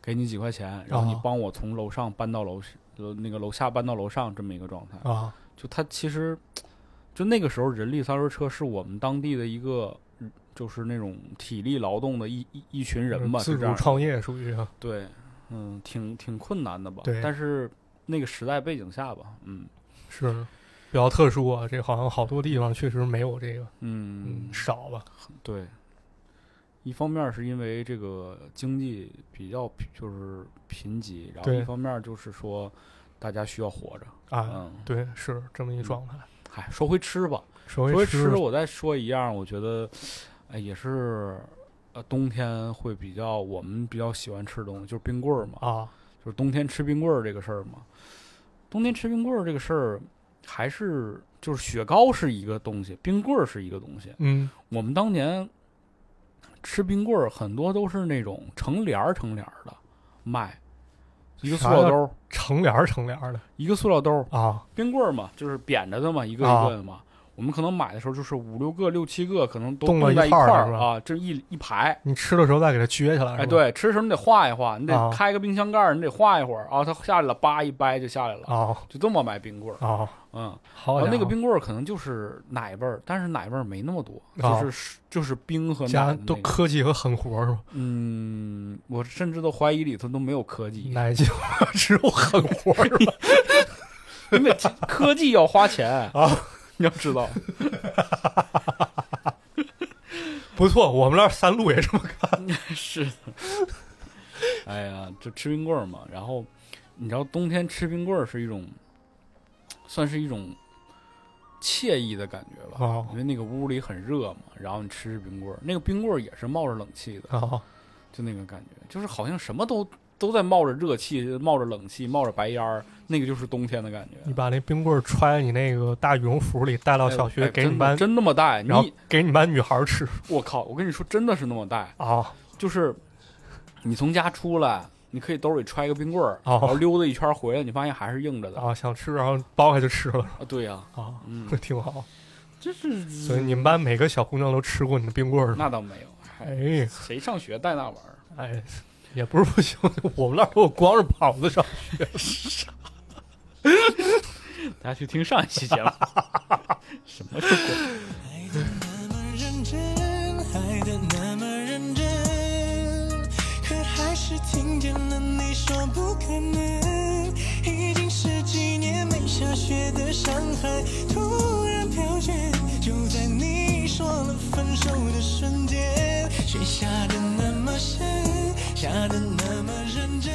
给你几块钱，然后你哦帮我从楼上搬到楼呃那个楼下搬到楼上这么一个状态。啊，就他其实，就那个时候人力三轮车是我们当地的一个，嗯就是那种体力劳动的一一一群人吧，自主创业属于啊对，嗯，挺挺困难的吧？对但是那个时代背景下吧，嗯是比较特殊啊，这好像好多地方确实没有这个，嗯嗯，，少吧，对。一方面是因为这个经济比较贫就是贫瘠，然后对一方面就是说大家需要活着。啊，嗯，对，是这么一状态。嗨，说回吃吧，说说回吃吃，我再说一样，我觉得，哎，也是，呃，冬天会比较我们比较喜欢吃的东西，就是冰棍儿嘛，啊，就是冬天吃冰棍儿这个事儿嘛。冬天吃冰棍儿这个事儿，还是就是雪糕是一个东西，冰棍儿是一个东西。嗯我们当年吃冰棍儿，很多都是那种成帘儿成帘儿的卖，一个塑料兜儿，成帘儿成帘儿的一个塑料兜儿，啊冰棍儿嘛，就是扁着的嘛，一个一个的嘛。我们可能买的时候就是五六个、六七个，可能都冻在一块儿啊，这一一排。你吃的时候再给它撅起来。是哎，对，吃的时候你得化一化，你啊得开个冰箱盖儿，你得化一会儿啊，它下来了，叭一掰就下来了，哦就这么买冰棍儿。啊，嗯，好那个冰棍儿可能就是奶味儿，但是奶味儿没那么多，啊就是就是冰和奶家的那个。都科技和狠活是吧？嗯，我甚至都怀疑里头都没有科技，奶精 [LAUGHS] 只有狠活是吧？[LAUGHS] 因为科技要花钱啊，你要知道。[LAUGHS] 不错，我们那儿三路也这么干。[LAUGHS] 是的，哎呀，就吃冰棍儿嘛。然后你知道冬天吃冰棍儿是一种，算是一种惬意的感觉吧，哦因为那个屋里很热嘛，然后你吃吃冰棍儿，那个冰棍儿也是冒着冷气的，啊，就那个感觉，就是好像什么都都在冒着热气，冒着冷气，冒着白烟儿，那个就是冬天的感觉。你把那冰棍儿揣你那个大羽绒服里，带到小学给你班，真那么带？然后你给你班女孩吃我靠！我跟你说，真的是那么带。啊就是你从家出来，你可以兜里揣个冰棍儿，哦然后溜达一圈回来，你发现还是硬着的啊，想吃然后剥开就吃了啊对呀、啊，嗯，[LAUGHS] 挺好。这是所以你们班每个小姑娘都吃过你的冰棍儿是吧？那倒没有，嗨哎谁上学带那玩意儿？哎，也不是不行，[LAUGHS] 我们那儿有光着膀子上学。大家去听上一期节目，[LAUGHS] 什么是鬼？爱的那么认真，爱的那么认真，可还是听见了你说不可能。已经十几年没下雪的上海，突然飘雪，就在你说了分手的瞬间，雪下的那么深，下的那么认真。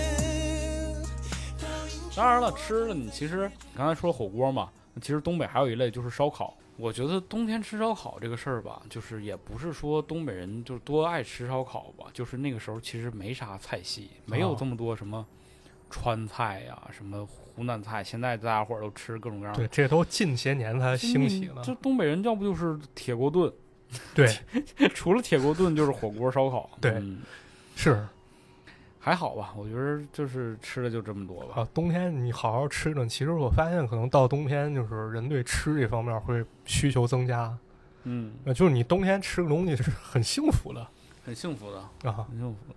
当然了，吃了你其实你刚才说火锅嘛，其实东北还有一类就是烧烤。我觉得冬天吃烧烤这个事儿吧，就是也不是说东北人就是多爱吃烧烤吧，就是那个时候其实没啥菜系，没有哦这么多什么川菜呀、什么湖南菜。现在大家伙儿都吃各种各样的对，这都近些年才兴起嗯了。这东北人要不就是铁锅炖，[LAUGHS] 对，[LAUGHS] 除了铁锅炖就是火锅烧烤。对嗯是还好吧，我觉得就是吃的就这么多吧。啊，冬天你好好吃顿，其实我发现可能到冬天就是人对吃这方面会需求增加。嗯，呃，就是你冬天吃个东西是很幸福的很幸福的，啊很幸福的。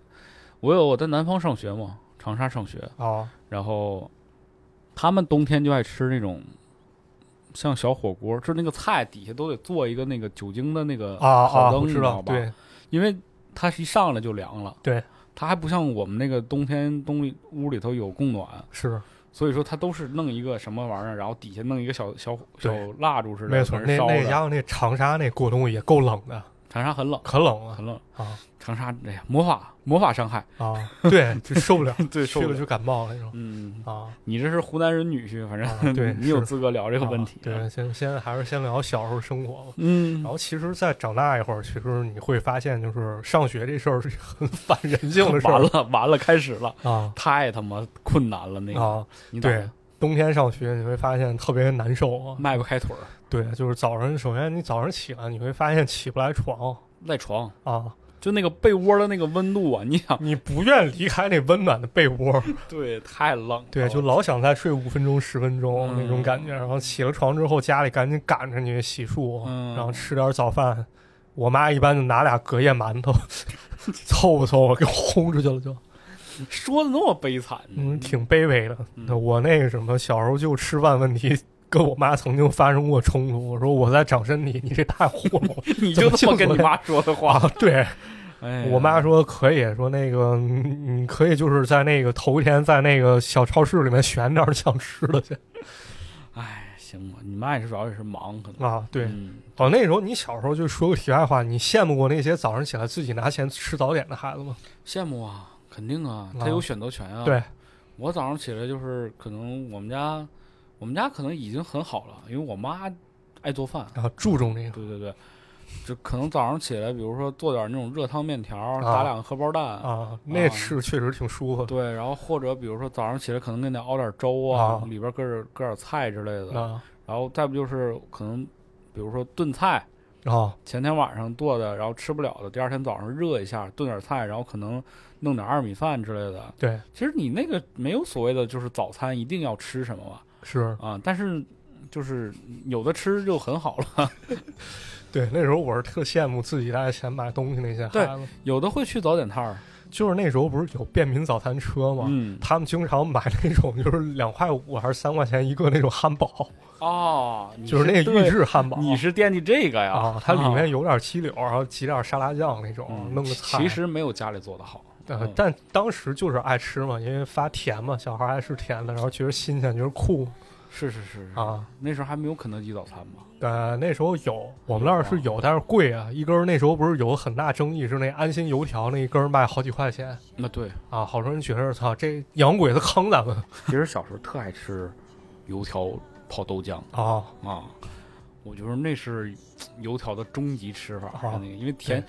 我有我在南方上学嘛，长沙上学，啊然后他们冬天就爱吃那种像小火锅，就是那个菜底下都得做一个那个酒精的那个啊啊！烤灯，我知道吧？对因为它是一上来就凉了，对，它还不像我们那个冬天冬里屋里头有供暖，是所以说它都是弄一个什么玩意儿，然后底下弄一个小小小蜡烛似的，没错。那那家伙那长沙那过冬也够冷的，长沙很冷，可冷了很冷。啊。长沙，哎呀，魔法魔法伤害，啊！对，就受不了，[LAUGHS] 对，受不了。去了就感冒那种。嗯，啊。你这是湖南人女婿，反正、啊对 [LAUGHS] 你有资格聊这个问题、啊。对，先先还是先聊小时候生活吧。嗯。然，后其实再长大一会儿，其实你会发现，就是上学这事儿是很反人性的事儿。[LAUGHS] 完了完了，开始了，啊。太他妈困难了，那个、啊！你对，冬天上学你会发现特别难受啊。迈不开腿儿，对，就是早上，首先你早上起来，你会发现起不来床赖床，啊，就那个被窝的那个温度啊，你想，你不愿离开那温暖的被窝，[LAUGHS] 对，太冷了，对，就老想再睡五分钟、十分钟嗯那种感觉。然后起了床之后，家里赶紧赶着你洗漱，嗯然后吃点早饭。我妈一般就拿俩隔夜馒头 [LAUGHS] 凑合凑合给我轰出去了，就说的那么悲惨，嗯，挺卑微的。嗯我那个什么，小时候就吃饭问题。跟我妈曾经发生过冲突，我说我在长身体，你这太糊弄你就这么跟你妈说的话，啊！对，哎，我妈说可以，说那个你你可以就是在那个头一天在那个小超市里面选点儿想吃的去哎，行吧，你妈也是主要也是忙，可能，啊。对，嗯哦，那时候你小时候就说个题外话，你羡慕过那些早上起来自己拿钱吃早点的孩子吗？羡慕啊，肯定啊，他啊有选择权啊。对，我早上起来就是可能我们家，我们家可能已经很好了，因为我妈爱做饭。啊，注重这个对对对，就可能早上起来，比如说做点那种热汤面条，啊打两个荷包蛋。啊，那吃确实挺舒服的对，然后或者比如说早上起来可能给你熬点粥啊，啊里边搁点搁点菜之类的，啊然后再不就是可能比如说炖菜，啊，前天晚上做的，然后吃不了的，第二天早上热一下，炖点菜，然后可能弄点二米饭之类的。对，其实你那个没有所谓的就是早餐一定要吃什么嘛，是啊，但是就是有的吃就很好了，[LAUGHS] 对。那时候我是特羡慕自己带钱买东西那些对孩子，有的会去早点摊儿，就是那时候不是有便民早餐车吗？嗯，他们经常买那种就是两块五还是三块钱一个那种汉堡，哦，你 [LAUGHS] 就是那个对预制汉堡。你是惦记这个呀？啊，它里面有点鸡柳，然后挤点沙拉酱那种，嗯弄个菜。其实没有家里做的好。但当时就是爱吃嘛，因为发甜嘛，小孩爱吃甜的，然后觉得新鲜，觉得酷是是是是，啊。那时候还没有肯德基早餐嘛？呃，那时候有，我们那儿是有，但是贵啊，一根儿那时候不是有很大争议，是那安心油条那一根儿卖好几块钱那对，啊，好多人觉得操这洋鬼子坑咱们其实小时候特爱吃油条泡豆浆啊，啊，我觉得那是油条的终极吃法。啊那个因为甜，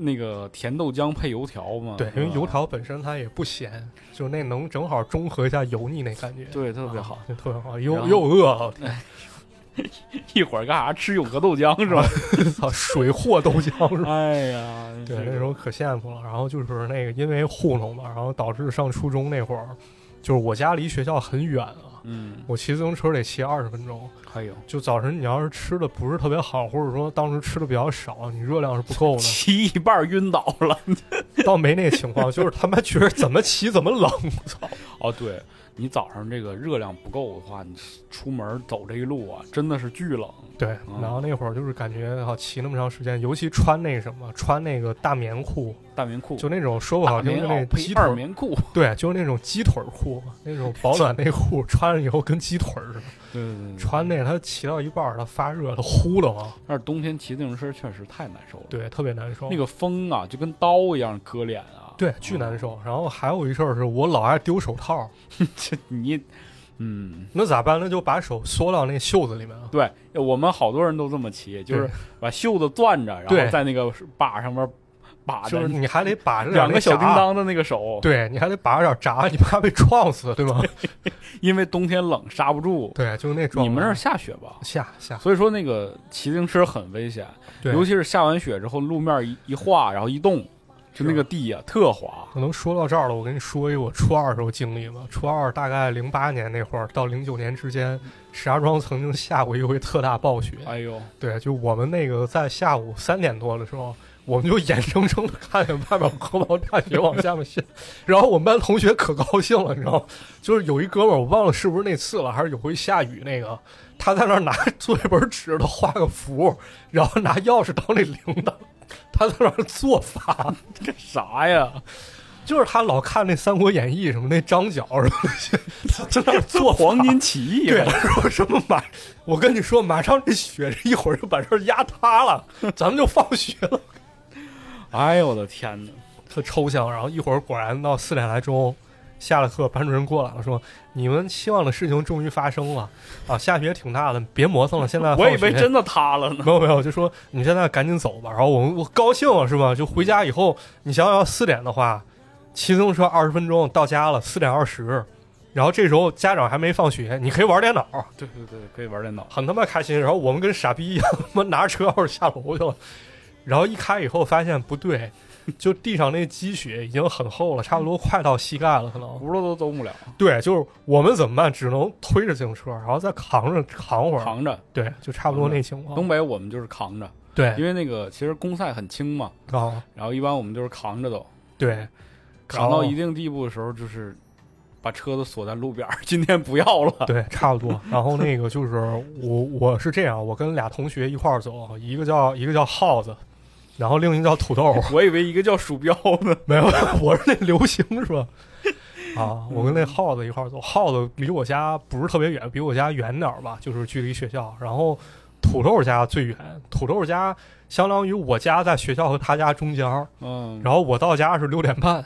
那个甜豆浆配油条嘛。对，因为油条本身它也不咸，就那能正好中和一下油腻那感觉，对特别好。啊，就特别好，又又饿了，天一会儿干啥吃永和豆浆是吧？操，[LAUGHS] 水货豆浆是吧？哎呀，对，那时候可羡慕了。然后就是那个因为糊弄嘛，然后导致上初中那会儿，就是我家离学校很远啊，嗯，我骑自行车得骑二十分钟。还有就早晨你要是吃的不是特别好，或者说当时吃的比较少，你热量是不够的，[LAUGHS] 骑一半晕倒了。倒没那情况，就是他妈觉得怎么骑怎么冷，我操！哦，对你早上这个热量不够的话，你出门走这一路啊，真的是巨冷。对，然后那会儿就是感觉好，骑那么长时间，尤其穿那什么，穿那个大棉裤，大棉裤，就那种说不好听，就那鸡腿棉裤。对，就是那种鸡腿裤，那种保暖内裤，穿上以后跟鸡腿似的。对对对，穿那个，它骑到一半儿，它发热，它呼了嘛，但是冬天骑自行车确实太难受了。，对，特别难受。那个风啊，就跟刀一样割脸啊。对，巨难受。然后还有一事儿是我老爱丢手套，[LAUGHS] 这你，嗯，那咋办？那就把手缩到那袖子里面啊。对我们好多人都这么骑，就是把袖子攥着，然后在那个把上面把着就是你还得把着两个小，叮当的那个手。对你还得把着点闸，你怕被撞死，对吗？[LAUGHS] 因为冬天冷刹不住。对，就是那种。你们那儿下雪吧？下下，所以说那个骑自行车很危险，对，尤其是下完雪之后，路面一一化，然后一动，就那个地呀、特滑。可能说到这儿了，我跟你说一个我初二时候经历吧。初二大概零八年那会儿到零九年之间，石家庄曾经下过一回特大暴雪。哎呦，对，就我们那个在下午三点多的时候，我们就眼睁睁的看见外面河毛大雪往下面下，然后我们班同学可高兴了，你知道吗？就是有一哥们儿，我忘了是不是那次了，还是有回下雨那个，他在那儿拿作业本纸头画个符，然后拿钥匙当那铃铛，他在那儿做法。[LAUGHS] 干啥呀？就是他老看那《三国演义》什么那张角什么那些，他在做黄金起义对，啊！他说什么马？我跟你说，马上这雪这一会儿就把这儿压塌了，咱们就放学了。哎呦我的天哪！特抽象，然后一会儿果然到四点来钟，下了课，班主任过来了，说你们期望的事情终于发生了啊！下雪挺大的，别磨蹭了，现在我以为真的塌了呢。没有没有，就说你现在赶紧走吧。然后我们我高兴了是吧？就回家以后，你想想四点的话，骑自行车二十分钟到家了，四点二十，然后这时候家长还没放学，你可以玩电脑，对对对，可以玩电脑。很他妈开心。然后我们跟傻逼一样，他妈拿着车钥匙下楼去了。然后一开以后发现不对，[LAUGHS] 就地上那积雪已经很厚了，差不多快到膝盖了，可能。轱辘都走不了，对，就是我们怎么办？只能推着自行车，然后再扛着扛会儿。扛着。对，就差不多那情况。东北我们就是扛着，对因为那个其实公赛很轻嘛，啊，然后一般我们就是扛着走，对，扛到一定地步的时候，就是把车子锁在路边儿，[LAUGHS] 今天不要了。对，差不多。然后那个就是我，我是这样，我跟俩同学一块儿走，一个叫一个叫耗子，然后另一个叫土豆。[LAUGHS] 我以为一个叫鼠标呢。[LAUGHS] 没有，[LAUGHS] 我是那流星是吧？啊，我跟那耗子一块儿走，耗子离我家不是特别远，比我家远点儿吧，就是距离学校。然后土豆家最远，土豆家相当于我家在学校和他家中间儿，嗯，然后我到家是六点半，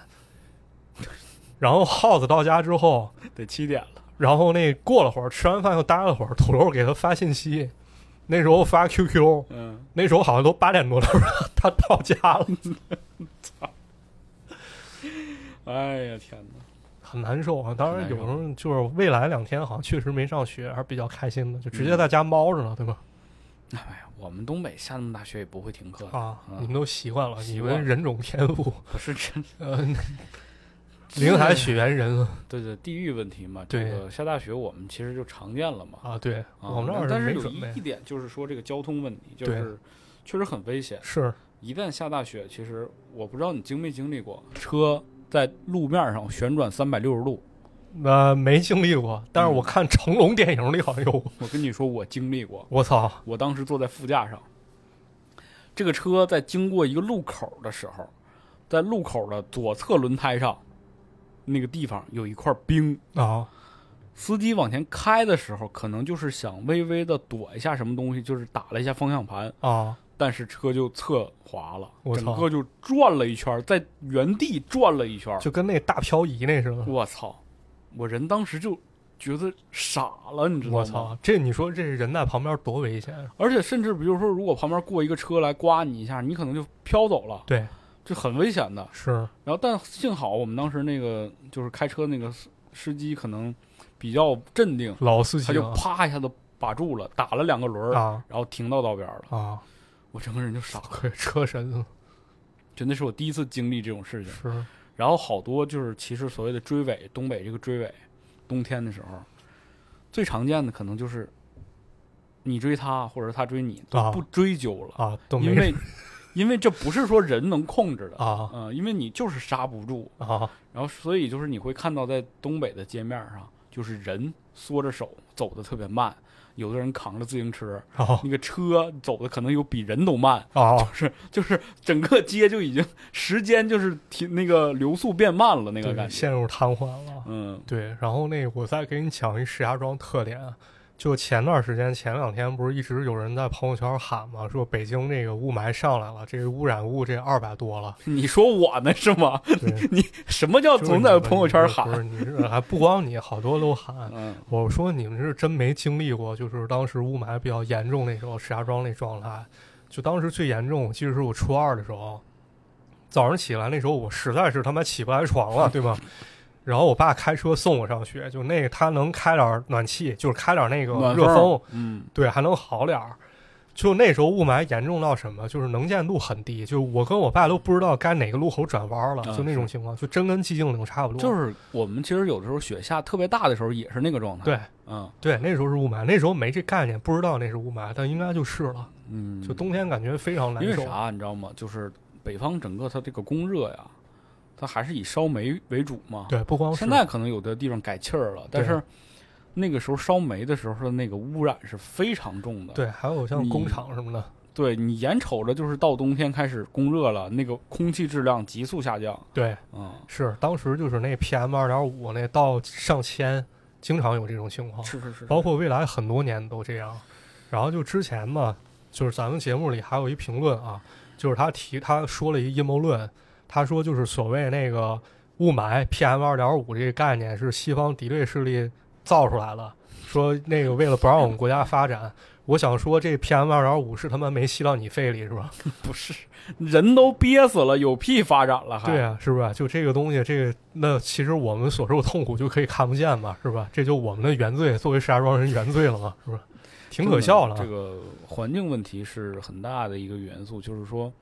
然后耗子到家之后，得七点了。然后那过了会儿，吃完饭又待了会儿，土豆给他发信息，那时候发 QQ，嗯，那时候好像都八点多了，他到家了，操 [LAUGHS] 哎呀天哪！很难受啊。当然有时候就是未来两天好像确实没上学，还是比较开心的，就直接在家猫着呢，对吧？哎呀，我们东北下那么大雪也不会停课，啊，嗯你们都习惯了，你们人种天赋，不是真呃，林海雪原人啊对对地域问题嘛。对这个下大雪我们其实就常见了嘛。啊，对啊我们那儿但是有一一，点就是说这个交通问题，就是确实很危险。是一旦下大雪，其实我不知道你经没经历过，车在路面上旋转三百六十度。呃没经历过，但是嗯我看成龙电影里好像有，[LAUGHS] 我跟你说，我经历过，我操我当时坐在副驾上，这个车在经过一个路口的时候，在路口的左侧轮胎上，那个地方有一块冰。啊司机往前开的时候，可能就是想微微的躲一下什么东西，就是打了一下方向盘，啊，但是车就侧滑了，整个就转了一圈，在原地转了一圈。就跟那大漂移那似的。我操！我人当时就觉得傻了，你知道吗？我操！这你说这人在旁边多危险啊！而且甚至比如说，如果旁边过一个车来刮你一下，你可能就飘走了，对，这很危险的。是然后，但幸好我们当时那个就是开车那个司司机可能比较镇定，老司机他就啊啪一下子把住了，打了两个轮儿，啊然后停到道边了。啊，我整个人就傻了，车神啊真的是我第一次经历这种事情。是然后好多就是其实所谓的追尾，东北这个追尾，冬天的时候，最常见的可能就是你追他，或者他追你，不追究了，啊，都没因为因为这不是说人能控制的，啊。嗯、因为你就是刹不住，啊。然后所以就是你会看到在东北的街面上，就是人缩着手走的特别慢，有的人扛着自行车，啊那个车走的可能有比人都慢，啊！是 [LAUGHS] 就是整个街就已经时间就是停那个流速变慢了那个感觉，陷入瘫痪了。嗯。对，然后那个我再给你讲一石家庄特点，就前段时间前两天不是一直有人在朋友圈喊吗，说北京这个雾霾上来了，这个污染物这二百多了。你说我呢是吗？[LAUGHS] 你什么叫总在朋友圈喊不是？你是还不光你，好多都喊。嗯我说你们是真没经历过，就是当时雾霾比较严重那时候，石家庄那状态，就当时最严重，我记得是我初二的时候，早上起来那时候我实在是他妈起不来床了，对吧？然后我爸开车送我上学，就那个他能开点暖气，就是开点那个热风，嗯对，还能好点儿。就那时候雾霾严重到什么，就是能见度很低，就我跟我爸都不知道该哪个路口转弯了，啊就那种情况，就真跟寂静岭差不多。就是我们其实有的时候雪下特别大的时候也是那个状态。对，嗯对，那时候是雾霾，那时候没这概念，不知道那是雾霾，但应该就是了。嗯，就冬天感觉非常难受。因为啥你知道吗？就是北方整个它这个供热呀，它还是以烧煤为主嘛。对，不光是现在可能有的地方改气儿了，但是那个时候烧煤的时候的那个污染是非常重的。对，还有像工厂什么的，对你眼瞅着就是到冬天开始供热了，那个空气质量急速下降。对，嗯，是当时就是那 PM 二点五那到上千，经常有这种情况，是是是，包括未来很多年都这样。然后就之前嘛，就是咱们节目里还有一评论啊，就是他提他说了一阴谋论，他说就是所谓那个雾霾 PM 二点五这个概念是西方敌对势力造出来的，说那个为了不让我们国家发展。我想说，这 PM 二点五是他妈没吸到你肺里是吧？[LAUGHS] 不是人都憋死了，有屁发展了还？对啊，是不是？就这个东西，这个那其实我们所受的痛苦就可以看不见嘛，是吧？这就我们的原罪，作为石家庄人原罪了嘛，是吧？挺可笑了。这个环境问题是很大的一个元素，就是说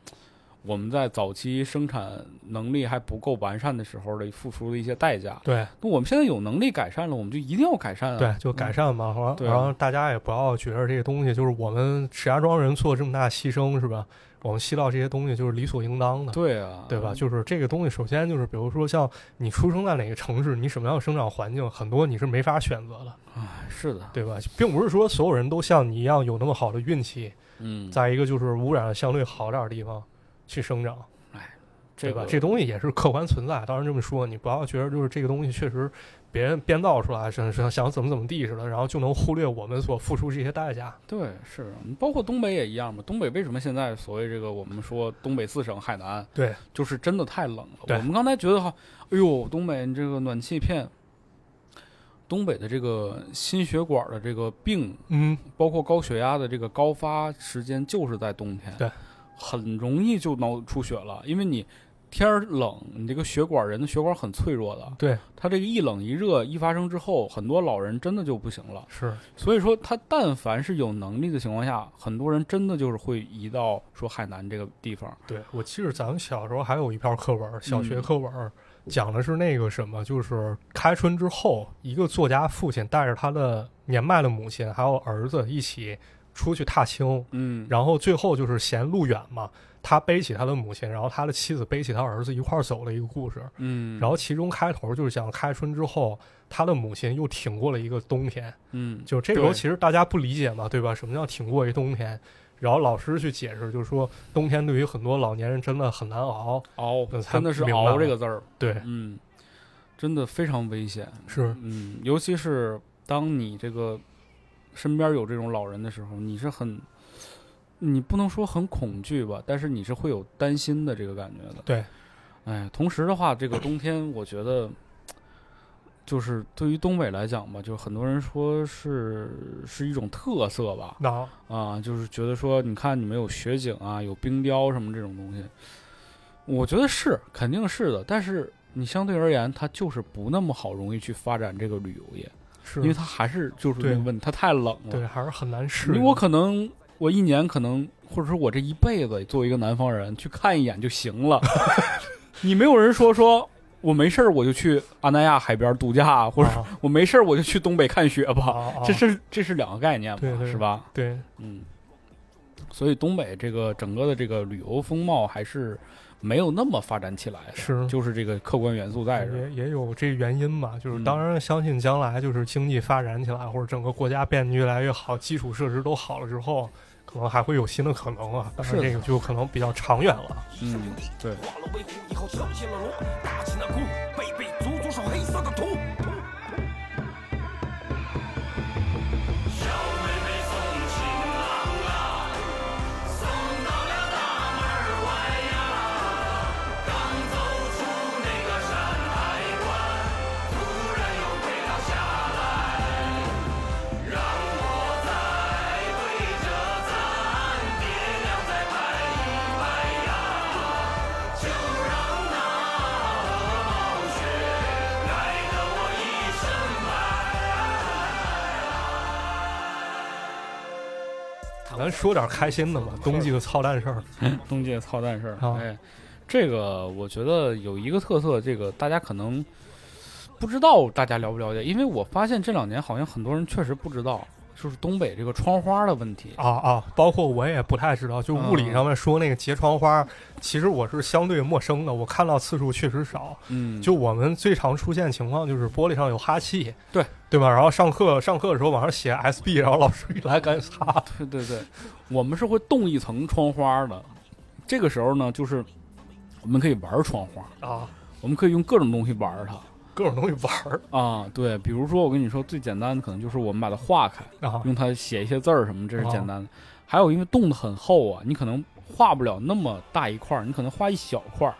我们在早期生产能力还不够完善的时候的付出的一些代价。对那我们现在有能力改善了，我们就一定要改善啊！对，就改善嘛，然后大家也不要觉得这个东西就是我们石家庄人做这么大牺牲，是吧？我们吸到这些东西就是理所应当的。对啊，对吧？就是这个东西，首先就是，比如说像你出生在哪个城市，你什么样的生长环境，很多你是没法选择的，哎，是的，对吧？并不是说所有人都像你一样有那么好的运气，嗯，再一个就是污染相对好点儿的地方去生长。哎？这个这东西也是客观存在。当然这么说，你不要觉得就是这个东西确实别人编造出来，是是想怎么怎么地似的，然后就能忽略我们所付出这些代价。对是，包括东北也一样嘛。东北为什么现在所谓这个我们说东北四省海南，对，就是真的太冷了。我们刚才觉得哈，哎呦，东北这个暖气片，东北的这个心血管的这个病，嗯，包括高血压的这个高发时间就是在冬天，对，很容易就脑出血了，因为你天儿冷，你这个血管人的血管很脆弱的，对，它这个一冷一热一发生之后，很多老人真的就不行了。是所以说，他但凡是有能力的情况下，很多人真的就是会移到说海南这个地方。对，我记得咱们小时候还有一篇课文，小学嗯课文，讲的是那个什么，就是开春之后，一个作家父亲带着他的年迈的母亲还有儿子一起出去踏青，嗯，然后最后就是嫌路远嘛，他背起他的母亲，然后他的妻子背起他儿子一块儿走的一个故事。嗯，然后其中开头就是讲开春之后，他的母亲又挺过了一个冬天。嗯，就这时候其实大家不理解嘛，对吧？什么叫挺过一冬天？然后老师去解释，就是说冬天对于很多老年人真的很难熬。熬真的是熬这个字儿，对，嗯，真的非常危险。是嗯，尤其是当你这个身边有这种老人的时候，你是很，你不能说很恐惧吧，但是你是会有担心的这个感觉的。对，哎，同时的话，这个冬天我觉得，就是对于东北来讲吧，就很多人说是是一种特色吧，那啊，就是觉得说，你看你们有雪景啊，有冰雕什么这种东西，我觉得是肯定是的，但是你相对而言，它就是不那么好容易去发展这个旅游业，是因为它还是就是那对个问题，它太冷了。对，还是很难适因为应。我可能我一年可能，或者说我这一辈子作为一个南方人去看一眼就行了，[LAUGHS] 你没有人说说。我没事儿我就去阿那亚海边度假，或者啊我没事儿我就去东北看雪吧，啊啊这是这是两个概念嘛，对对是吧？对嗯，所以东北这个整个的这个旅游风貌还是没有那么发展起来，是就是这个客观元素在这。也也有这原因吧，就是嗯当然相信将来就是经济发展起来，或者整个国家变得越来越好，基础设施都好了之后，可能还会有新的可能啊。但是这个就可能比较长远了。嗯，对，化了为虎以后跳进了龙，打起了鼓，背背足足是黑色的土。咱说点开心的吧，冬季的操蛋事儿。[LAUGHS] 冬季的操蛋事儿，好哎，这个我觉得有一个特色，这个大家可能不知道，大家了不了解？因为我发现这两年好像很多人确实不知道，就是东北这个窗花的问题。啊啊，包括我也不太知道，就物理嗯上面说那个结窗花，其实我是相对陌生的，我看到次数确实少。嗯，就我们最常出现情况就是玻璃上有哈气，对对吧？然后上课上课的时候往上写 SB，然后老师一来赶紧擦。对对对，我们是会冻一层窗花的。这个时候呢，就是我们可以玩窗花，啊，我们可以用各种东西玩它。各种东西玩儿啊，对，比如说我跟你说最简单的，可能就是我们把它化开，啊用它写一些字儿什么，这是简哦单的。还有因为冻得很厚啊，你可能画不了那么大一块儿，你可能画一小块儿，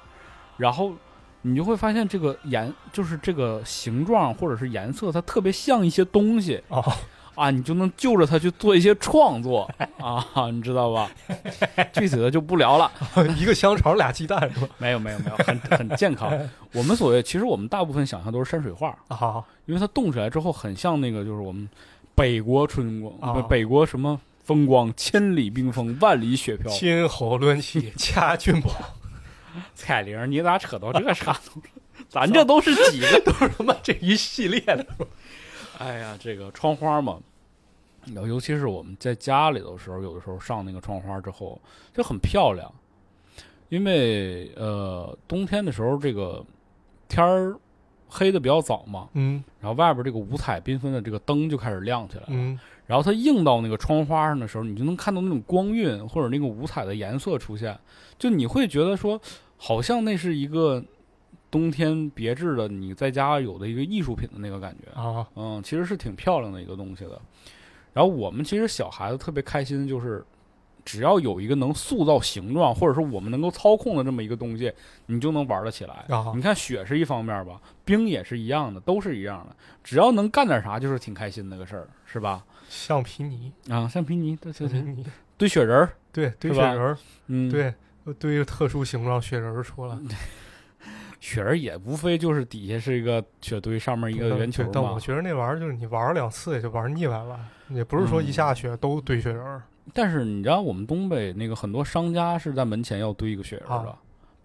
然后你就会发现这个颜就是这个形状或者是颜色，它特别像一些东西啊啊，你就能就着它去做一些创作 [LAUGHS] 啊，你知道吧？具体的就不聊了。[LAUGHS] 一个香肠俩鸡蛋是吧？没有没有没有，很很健康。[LAUGHS] 我们所谓其实我们大部分想象都是山水画，啊因为它动起来之后很像那个就是我们北国春光，啊北国什么风光，千里冰封，万里雪飘。金猴抡起掐俊宝，彩铃，你咋扯到这上头？咱这都是几个？都是他妈这一系列的。哎呀，这个窗花嘛，然后尤其是我们在家里的时候，有的时候上那个窗花之后就很漂亮，因为呃冬天的时候这个天儿黑的比较早嘛，嗯。然后外边这个五彩缤纷的这个灯就开始亮起来了。嗯。然后它映到那个窗花上的时候，你就能看到那种光晕或者那个五彩的颜色出现，就你会觉得说，好像那是一个冬天别致的你在家有的一个艺术品的那个感觉。啊嗯，其实是挺漂亮的一个东西的。然后我们其实小孩子特别开心，就是只要有一个能塑造形状，或者说我们能够操控的这么一个东西，你就能玩得起来。啊你看雪是一方面吧，冰也是一样的，都是一样的。只要能干点啥，就是挺开心的个事儿，是吧？橡皮泥，啊，橡皮泥，对对对，橡皮泥，堆雪人儿，对堆雪人儿，嗯，，对堆个特殊形状雪人儿出来。[LAUGHS] 雪人也无非就是底下是一个雪堆，上面一个圆球嘛但我。觉得那玩意儿就是你玩儿两次也就玩儿腻歪了，也不是说一嗯下雪都堆雪人儿，但是你知道，我们东北那个很多商家是在门前要堆一个雪人的，啊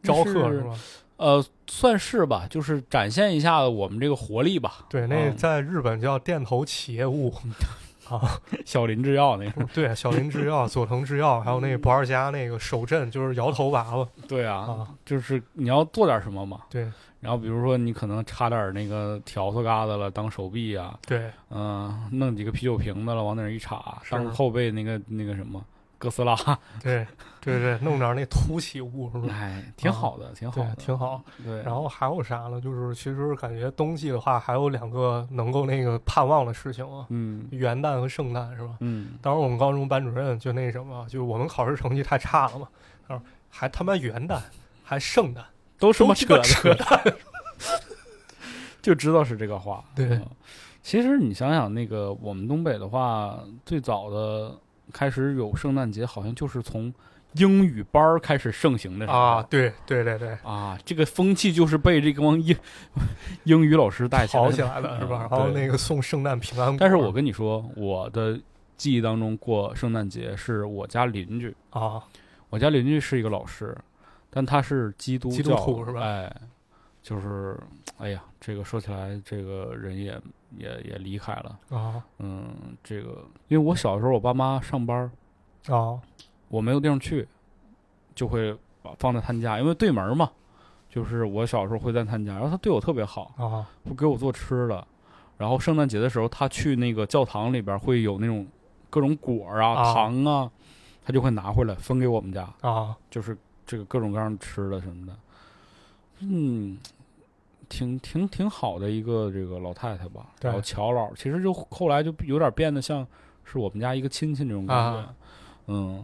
招客是是吧？呃，算是吧，就是展现一下我们这个活力吧。对，那嗯在日本叫电头企业物 [LAUGHS] 啊，小林制药那个，对，小林制药、佐藤制药，还有那个不二家那个手震，就是摇头娃娃。对啊，啊，就是你要做点什么嘛。对。然后比如说你可能插点那个条子疙瘩了当手臂啊，对。嗯、弄几个啤酒瓶子了往那儿一插，是当后背那个那个什么哥斯拉，对对对，弄点那凸起物是吧？哎，挺好的，挺好挺好。对。然后还有啥呢？就是其实感觉冬季的话，还有两个能够那个盼望的事情啊，嗯元旦和圣诞是吧？嗯，当时我们高中班主任就那什么，就是我们考试成绩太差了嘛，他说还他妈元旦还圣诞，都他妈鸡巴扯淡，[LAUGHS] 就知道是这个话。对嗯其实你想想，那个我们东北的话，最早的开始有圣诞节，好像就是从英语班儿开始盛行的时候。啊，对对对对，啊，这个风气就是被这帮英 [LAUGHS] 英语老师带起来的。好起来了是吧？嗯然后那个送圣诞平安果，但是我跟你说，我的记忆当中过圣诞节是我家邻居，啊。我家邻居是一个老师，但他是基督基督教徒是吧？哎，就是哎呀，这个说起来，这个人也也也离开了。啊。嗯，这个因为我小时候我爸妈上班儿，啊我没有地方去，就会把放在他们家，因为对门嘛。就是我小时候会在他们家，然后他对我特别好，啊会给我做吃的。然后圣诞节的时候，他去那个教堂里边会有那种各种果儿啊、啊糖啊，他就会拿回来分给我们家。啊就是这个各种各样的吃的什么的，嗯，挺挺挺好的一个这个老太太吧。然后乔老其实就后来就有点变得像是我们家一个亲戚那种感觉，啊嗯，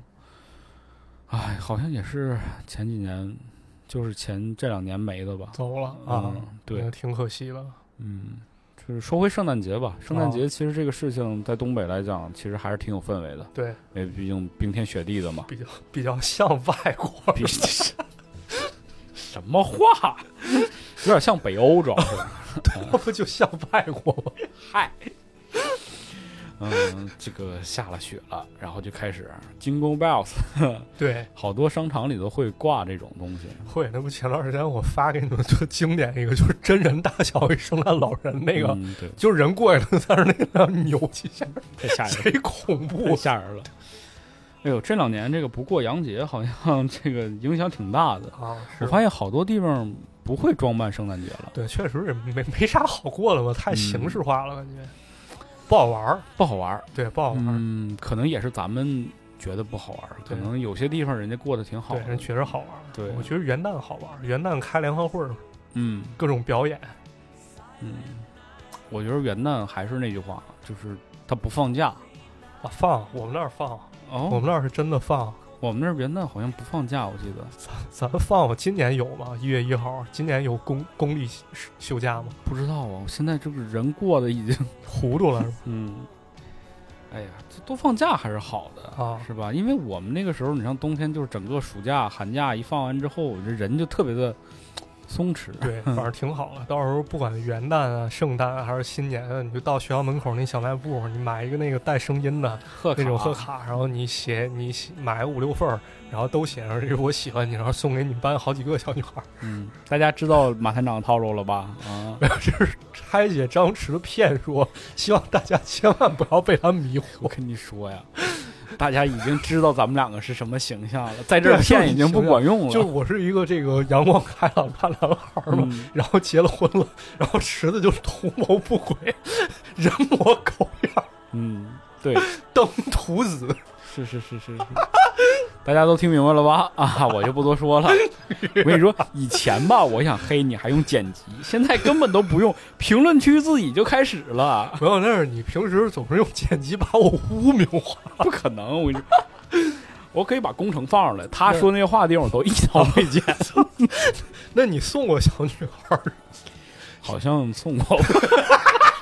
哎，好像也是前几年，就是前这两年没的吧。走了啊嗯，，对，挺可惜的嗯，就是说回圣诞节吧。圣诞哦节其实这个事情在东北来讲，其实还是挺有氛围的，对，因为毕竟冰天雪地的嘛。比较比较像外国比什么话？有点像北欧，主要是。[LAUGHS] 那不就像外国吗？嗨，嗯，这个下了雪了，然后就开始 Jingle Bells，[LAUGHS] 对，好多商场里头会挂这种东西。会，那不前段时间我发给你们最经典一个，就是真人大小一圣诞老人那个，嗯、对，就是人过去了，在那那样扭几下，太吓人了，贼恐太怖吓人了。哎呦，这两年这个不过洋节，好像这个影响挺大的。啊！我发现好多地方不会装扮圣诞节了，对，确实也没没啥好过的吧，太形式化了，感觉不好玩儿。不好玩儿。对，不好玩儿。嗯，可能也是咱们觉得不好玩儿，可能有些地方人家过得挺好对，的。人确实好玩儿。对我觉得元旦好玩儿，元旦开联欢会儿，嗯各种表演。嗯，我觉得元旦还是那句话，就是他不放假。啊，放我们那儿放，哦，我们那儿是真的放。我们那儿元旦好像不放假，我记得咱咱放，今年有吗？一月一号，今年有公公历休休假吗？不知道啊。我现在这个人过得已经，糊涂了嗯，哎呀，这多放假还是好的，啊是吧？因为我们那个时候，你像冬天就是整个暑假、寒假一放完之后，这人就特别的松弛。对，[LAUGHS] 反正挺好的。到时候不管元旦啊、圣诞啊还是新年啊，你就到学校门口那小卖部，你买一个那个带声音的贺那种贺卡，然后你写你写买五六份儿，然后都写上这个我喜欢你，然后送给你们班好几个小女孩。嗯，大家知道马探长的套路了吧？啊，[LAUGHS] 这是拆解张弛的骗术，希望大家千万不要被他迷惑我。跟你说呀，大家已经知道咱们两个是什么形象了，在这儿骗已经不管用了。就我是一个这个阳光开朗大男孩嘛，嗯然后结了婚了，然后池子就是图谋不轨，人模狗样，嗯，对，[LAUGHS] 登徒子。是是是是是，大家都听明白了吧？啊，[LAUGHS] 我就不多说了。我跟你说，以前吧，我想黑你还用剪辑，现在根本都不用，评论区自己就开始了。不要，那是你平时总是用剪辑把我污名化。不可能，我跟你说，我可以把工程放上来，他说那些话的地方我都一刀没剪，[LAUGHS] 那你送过小女孩？好像送过。[LAUGHS]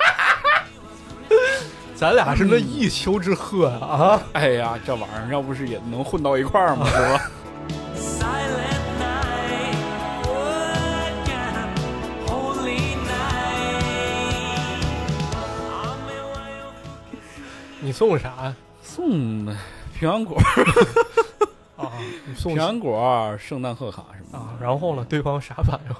咱俩是那一丘之貉啊！嗯、哎呀，这玩意儿要不是也能混到一块儿吗？是吧？你送啥？送平安果啊！你送平安果、圣诞贺卡什么的。啊、然后呢？对方啥反应？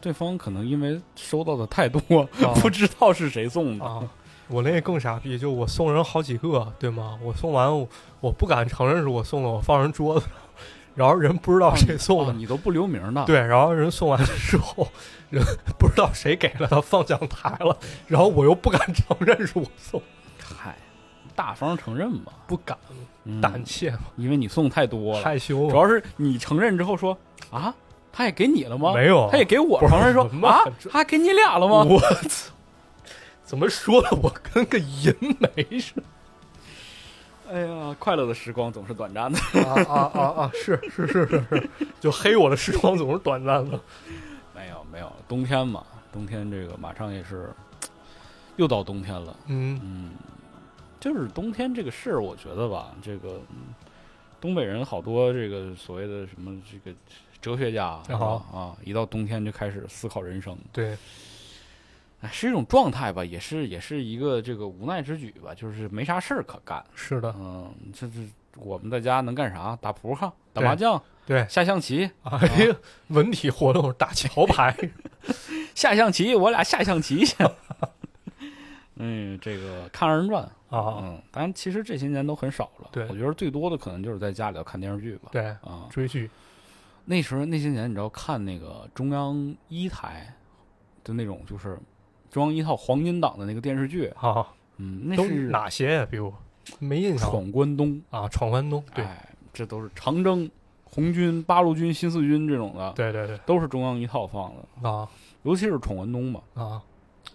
对方可能因为收到的太多，[LAUGHS] 不知道是谁送的。啊我那更傻逼，就我送人好几个，对吗？我送完我我不敢承认是我送的，我放人桌子上，然后人不知道谁送的，哦你都不留名的。，对，然后人送完之后，人不知道谁给了他放讲台了，然后我又不敢承认是我送，嗨，大方承认吧，不敢，嗯胆怯嘛，因为你送太多了。害羞主要是你承认之后说啊，他也给你了吗？没有他也给我。不是旁人说啊，他还给你俩了吗？我操，怎么说的？我跟个银梅似的。哎呀，快乐的时光总是短暂的。啊啊啊啊！是是是是是，就黑我的时光总是短暂的。没有没有，冬天嘛，冬天这个马上也是 [TSK] 又到冬天了。嗯嗯，就是冬天这个事儿，我觉得吧，这个、嗯东北人好多这个所谓的什么这个哲学家是吧啊，一到冬天就开始思考人生，对，哎，是一种状态吧，也是也是一个这个无奈之举吧，就是没啥事儿可干。是的，嗯，这这我们在家能干啥？打扑克、打麻将、对。下象棋、哎呀，文体活动打桥牌，[LAUGHS] 下象棋，我俩下象棋去。[LAUGHS] 嗯，这个看二人转啊，嗯，当然其实这些年都很少了。对我觉得最多的可能就是在家里头看电视剧吧。对，啊，追剧那时候那些年，你知道看那个中央一台的那种，就是中央一套黄金档的那个电视剧，啊，嗯，那都是哪些呀？比如没印象。闯关东，啊，闯关东，对。哎，这都是长征、红军、八路军、新四军这种的，对对对。都是中央一套放的。啊。尤其是闯关东嘛，啊，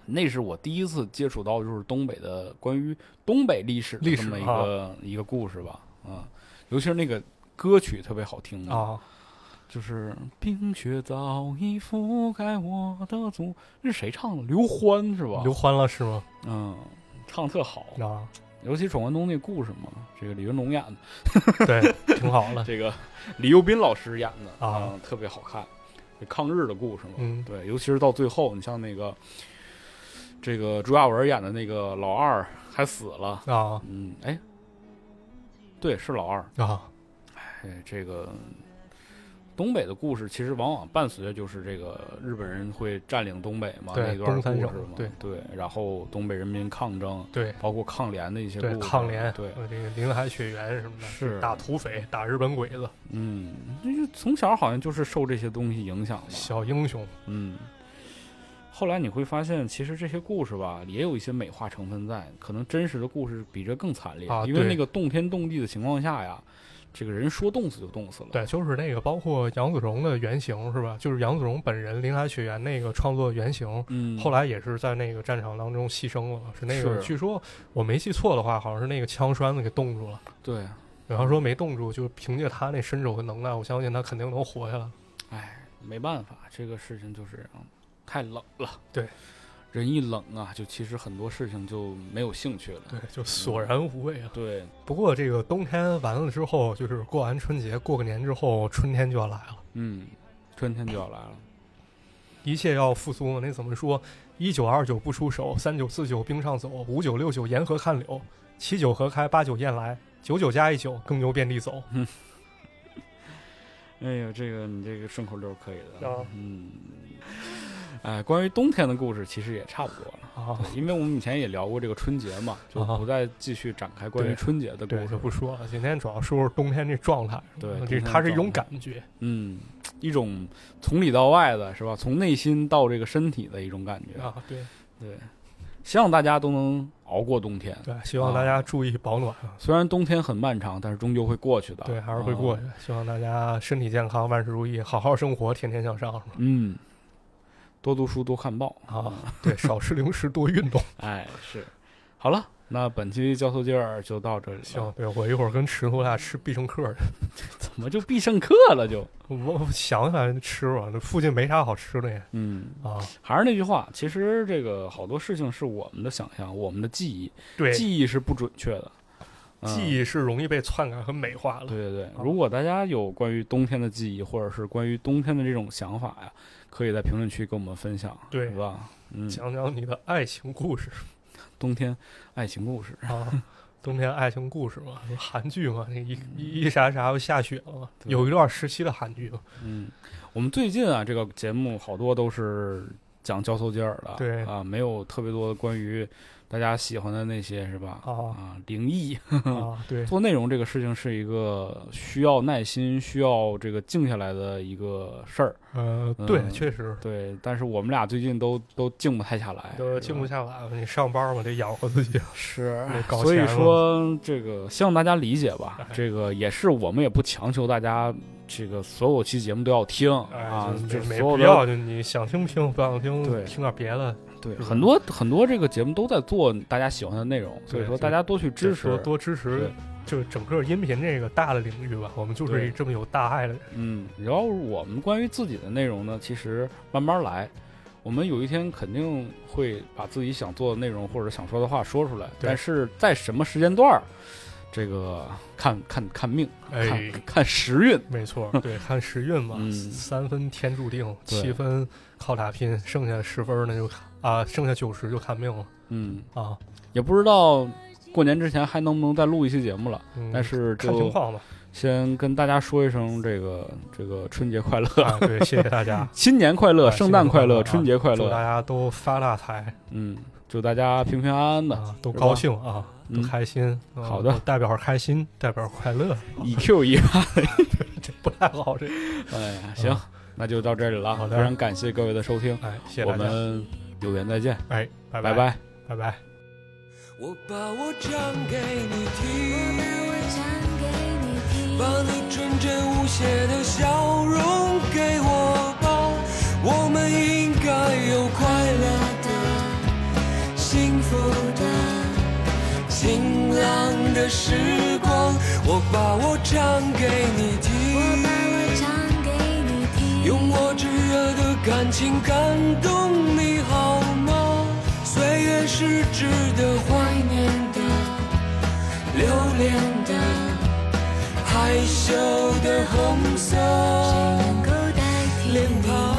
那是我第一次接触到就是东北的关于东北历史历史这么一个、一个故事吧，啊，尤其是那个歌曲特别好听嘛啊，就是冰雪早已覆盖我的足，这是谁唱的？刘欢是吧？刘欢了是吗？嗯，唱得特好，啊，尤其闯关东那故事嘛，这个李云龙演的，[LAUGHS] 对，挺好了。[LAUGHS] 这个李幼斌老师演的啊。嗯特别好看，这抗日的故事嘛，嗯。对，尤其是到最后，你像那个这个朱亚文演的那个老二还死了，啊。嗯，哎，对，是老二，啊，哎，这个东北的故事其实往往伴随着就是这个日本人会占领东北嘛，那段故事嘛，对。对，然后东北人民抗争，对。包括抗联的一些故对，事，抗联，对，呃这个林海雪原什么的，是。打土匪，打日本鬼子，嗯，这就从小好像就是受这些东西影响的，小英雄。嗯。后来你会发现，其实这些故事吧，也有一些美化成分在，可能真实的故事比这更惨烈，啊因为那个动天动地的情况下呀，这个人说冻死就冻死了，对，就是那个，包括杨子荣的原型是吧？就是杨子荣本人林海雪原那个创作原型，嗯，后来也是在那个战场当中牺牲了。是那个，据说我没记错的话，好像是那个枪栓子给冻住了。对，比方说没冻住，就凭借他那身手和能耐，我相信他肯定能活下来。哎，没办法，这个事情就是嗯太冷了。对，人一冷啊，就其实很多事情就没有兴趣了。对，就索然无味了。对，不过这个冬天完了之后，就是过完春节，过个年之后，春天就要来了，嗯，春天就要来了。一切要复苏嘛。那怎么说？一九二九不出手，三九四九冰上走，五九六九沿河看柳，七九河开，八九雁来，九九加一九，更牛遍地走。嗯 [LAUGHS] 哎呀，这个你这个顺口溜可以的。啊嗯，哎，关于冬天的故事其实也差不多了。因为我们以前也聊过这个春节嘛，就啊不再继续展开关于春节的故对，事就。不说了。今天主要说说冬天这状态。对这天它是一种感觉。嗯，一种从里到外的是吧？从内心到这个身体的一种感觉。啊，对对，希望大家都能熬过冬天。对，希望大家注意保暖啊。虽然冬天很漫长，但是终究会过去的。对，还是会过啊去。希望大家身体健康，万事如意，好好生活，天天向上嗯，多读书，多看报。啊，对，少吃零食，多运动。[LAUGHS] 哎，是。好了，那本期交头接耳就到这里了。行，，对我一会儿跟石头俩吃必胜客去。[LAUGHS] 怎么就必胜客了就？我我想想吃吧，这附近没啥好吃的呀。嗯，啊，还是那句话，其实这个好多事情是我们的想象，我们的记忆，对，记忆是不准确的。嗯记忆是容易被篡改和美化了。对对对，如果大家有关于冬天的记忆，或者是关于冬天的这种想法呀，可以在评论区跟我们分享，对吧？嗯，讲讲你的爱情故事。冬天爱情故事，啊，冬天爱情故事嘛，韩剧嘛，那一一一啥啥又下雪了嘛，有一段时期的韩剧嘛，嗯，我们最近啊，这个节目好多都是讲交头接耳的，对。啊，没有特别多的关于大家喜欢的那些是吧？啊啊，灵异啊，[LAUGHS] 对，做内容这个事情是一个需要耐心、需要这个静下来的一个事儿。呃，对，嗯确实对，但是我们俩最近都都静不太下来，都静不下来了。你上班嘛，得养活自己。是 [LAUGHS] 搞所以说这个希望大家理解吧哎。这个也是我们也不强求大家这个所有期节目都要听哎，啊，就就是没没必要，就你想听听，不想听对听点别的，对，很多很多这个节目都在做大家喜欢的内容，所以说大家多去支持多。支持，就是整个音频这个大的领域吧。我们就是一这么有大爱的人。嗯，然后我们关于自己的内容呢，其实慢慢来。我们有一天肯定会把自己想做的内容或者想说的话说出来，但是在什么时间段儿，这个看看看命，哎看看时运。没错，对，[LAUGHS] 看时运嘛，嗯三分天注定，七分靠打拼，剩下十分呢就看啊，剩下九十就看命了。嗯，啊。也不知道过年之前还能不能再录一期节目了，嗯但是就看情况吧。先跟大家说一声这个这个春节快乐，啊，对，[LAUGHS] 谢谢大家，新年快乐，啊圣诞快乐，春节快乐。祝大。家都发大财。嗯，祝大家平平安安的。啊，都高兴啊，都嗯开心。啊好的。代表开心，代表快乐，EQ 一，[LAUGHS] 这不太好，这。哎呀，行，那就到这里了。好非常感谢各位的收听，哎，谢谢我大家，们有缘再见，哎，拜拜拜拜。拜拜。我把我唱给你听，把我唱给你听，把你纯真无邪的笑容给我吧，我们应该有快乐的、幸福的、晴朗的时光。我把。我唱给你听，用我炙热的感情感动你好吗？岁月是值得怀念的留恋的害羞的红色。脸庞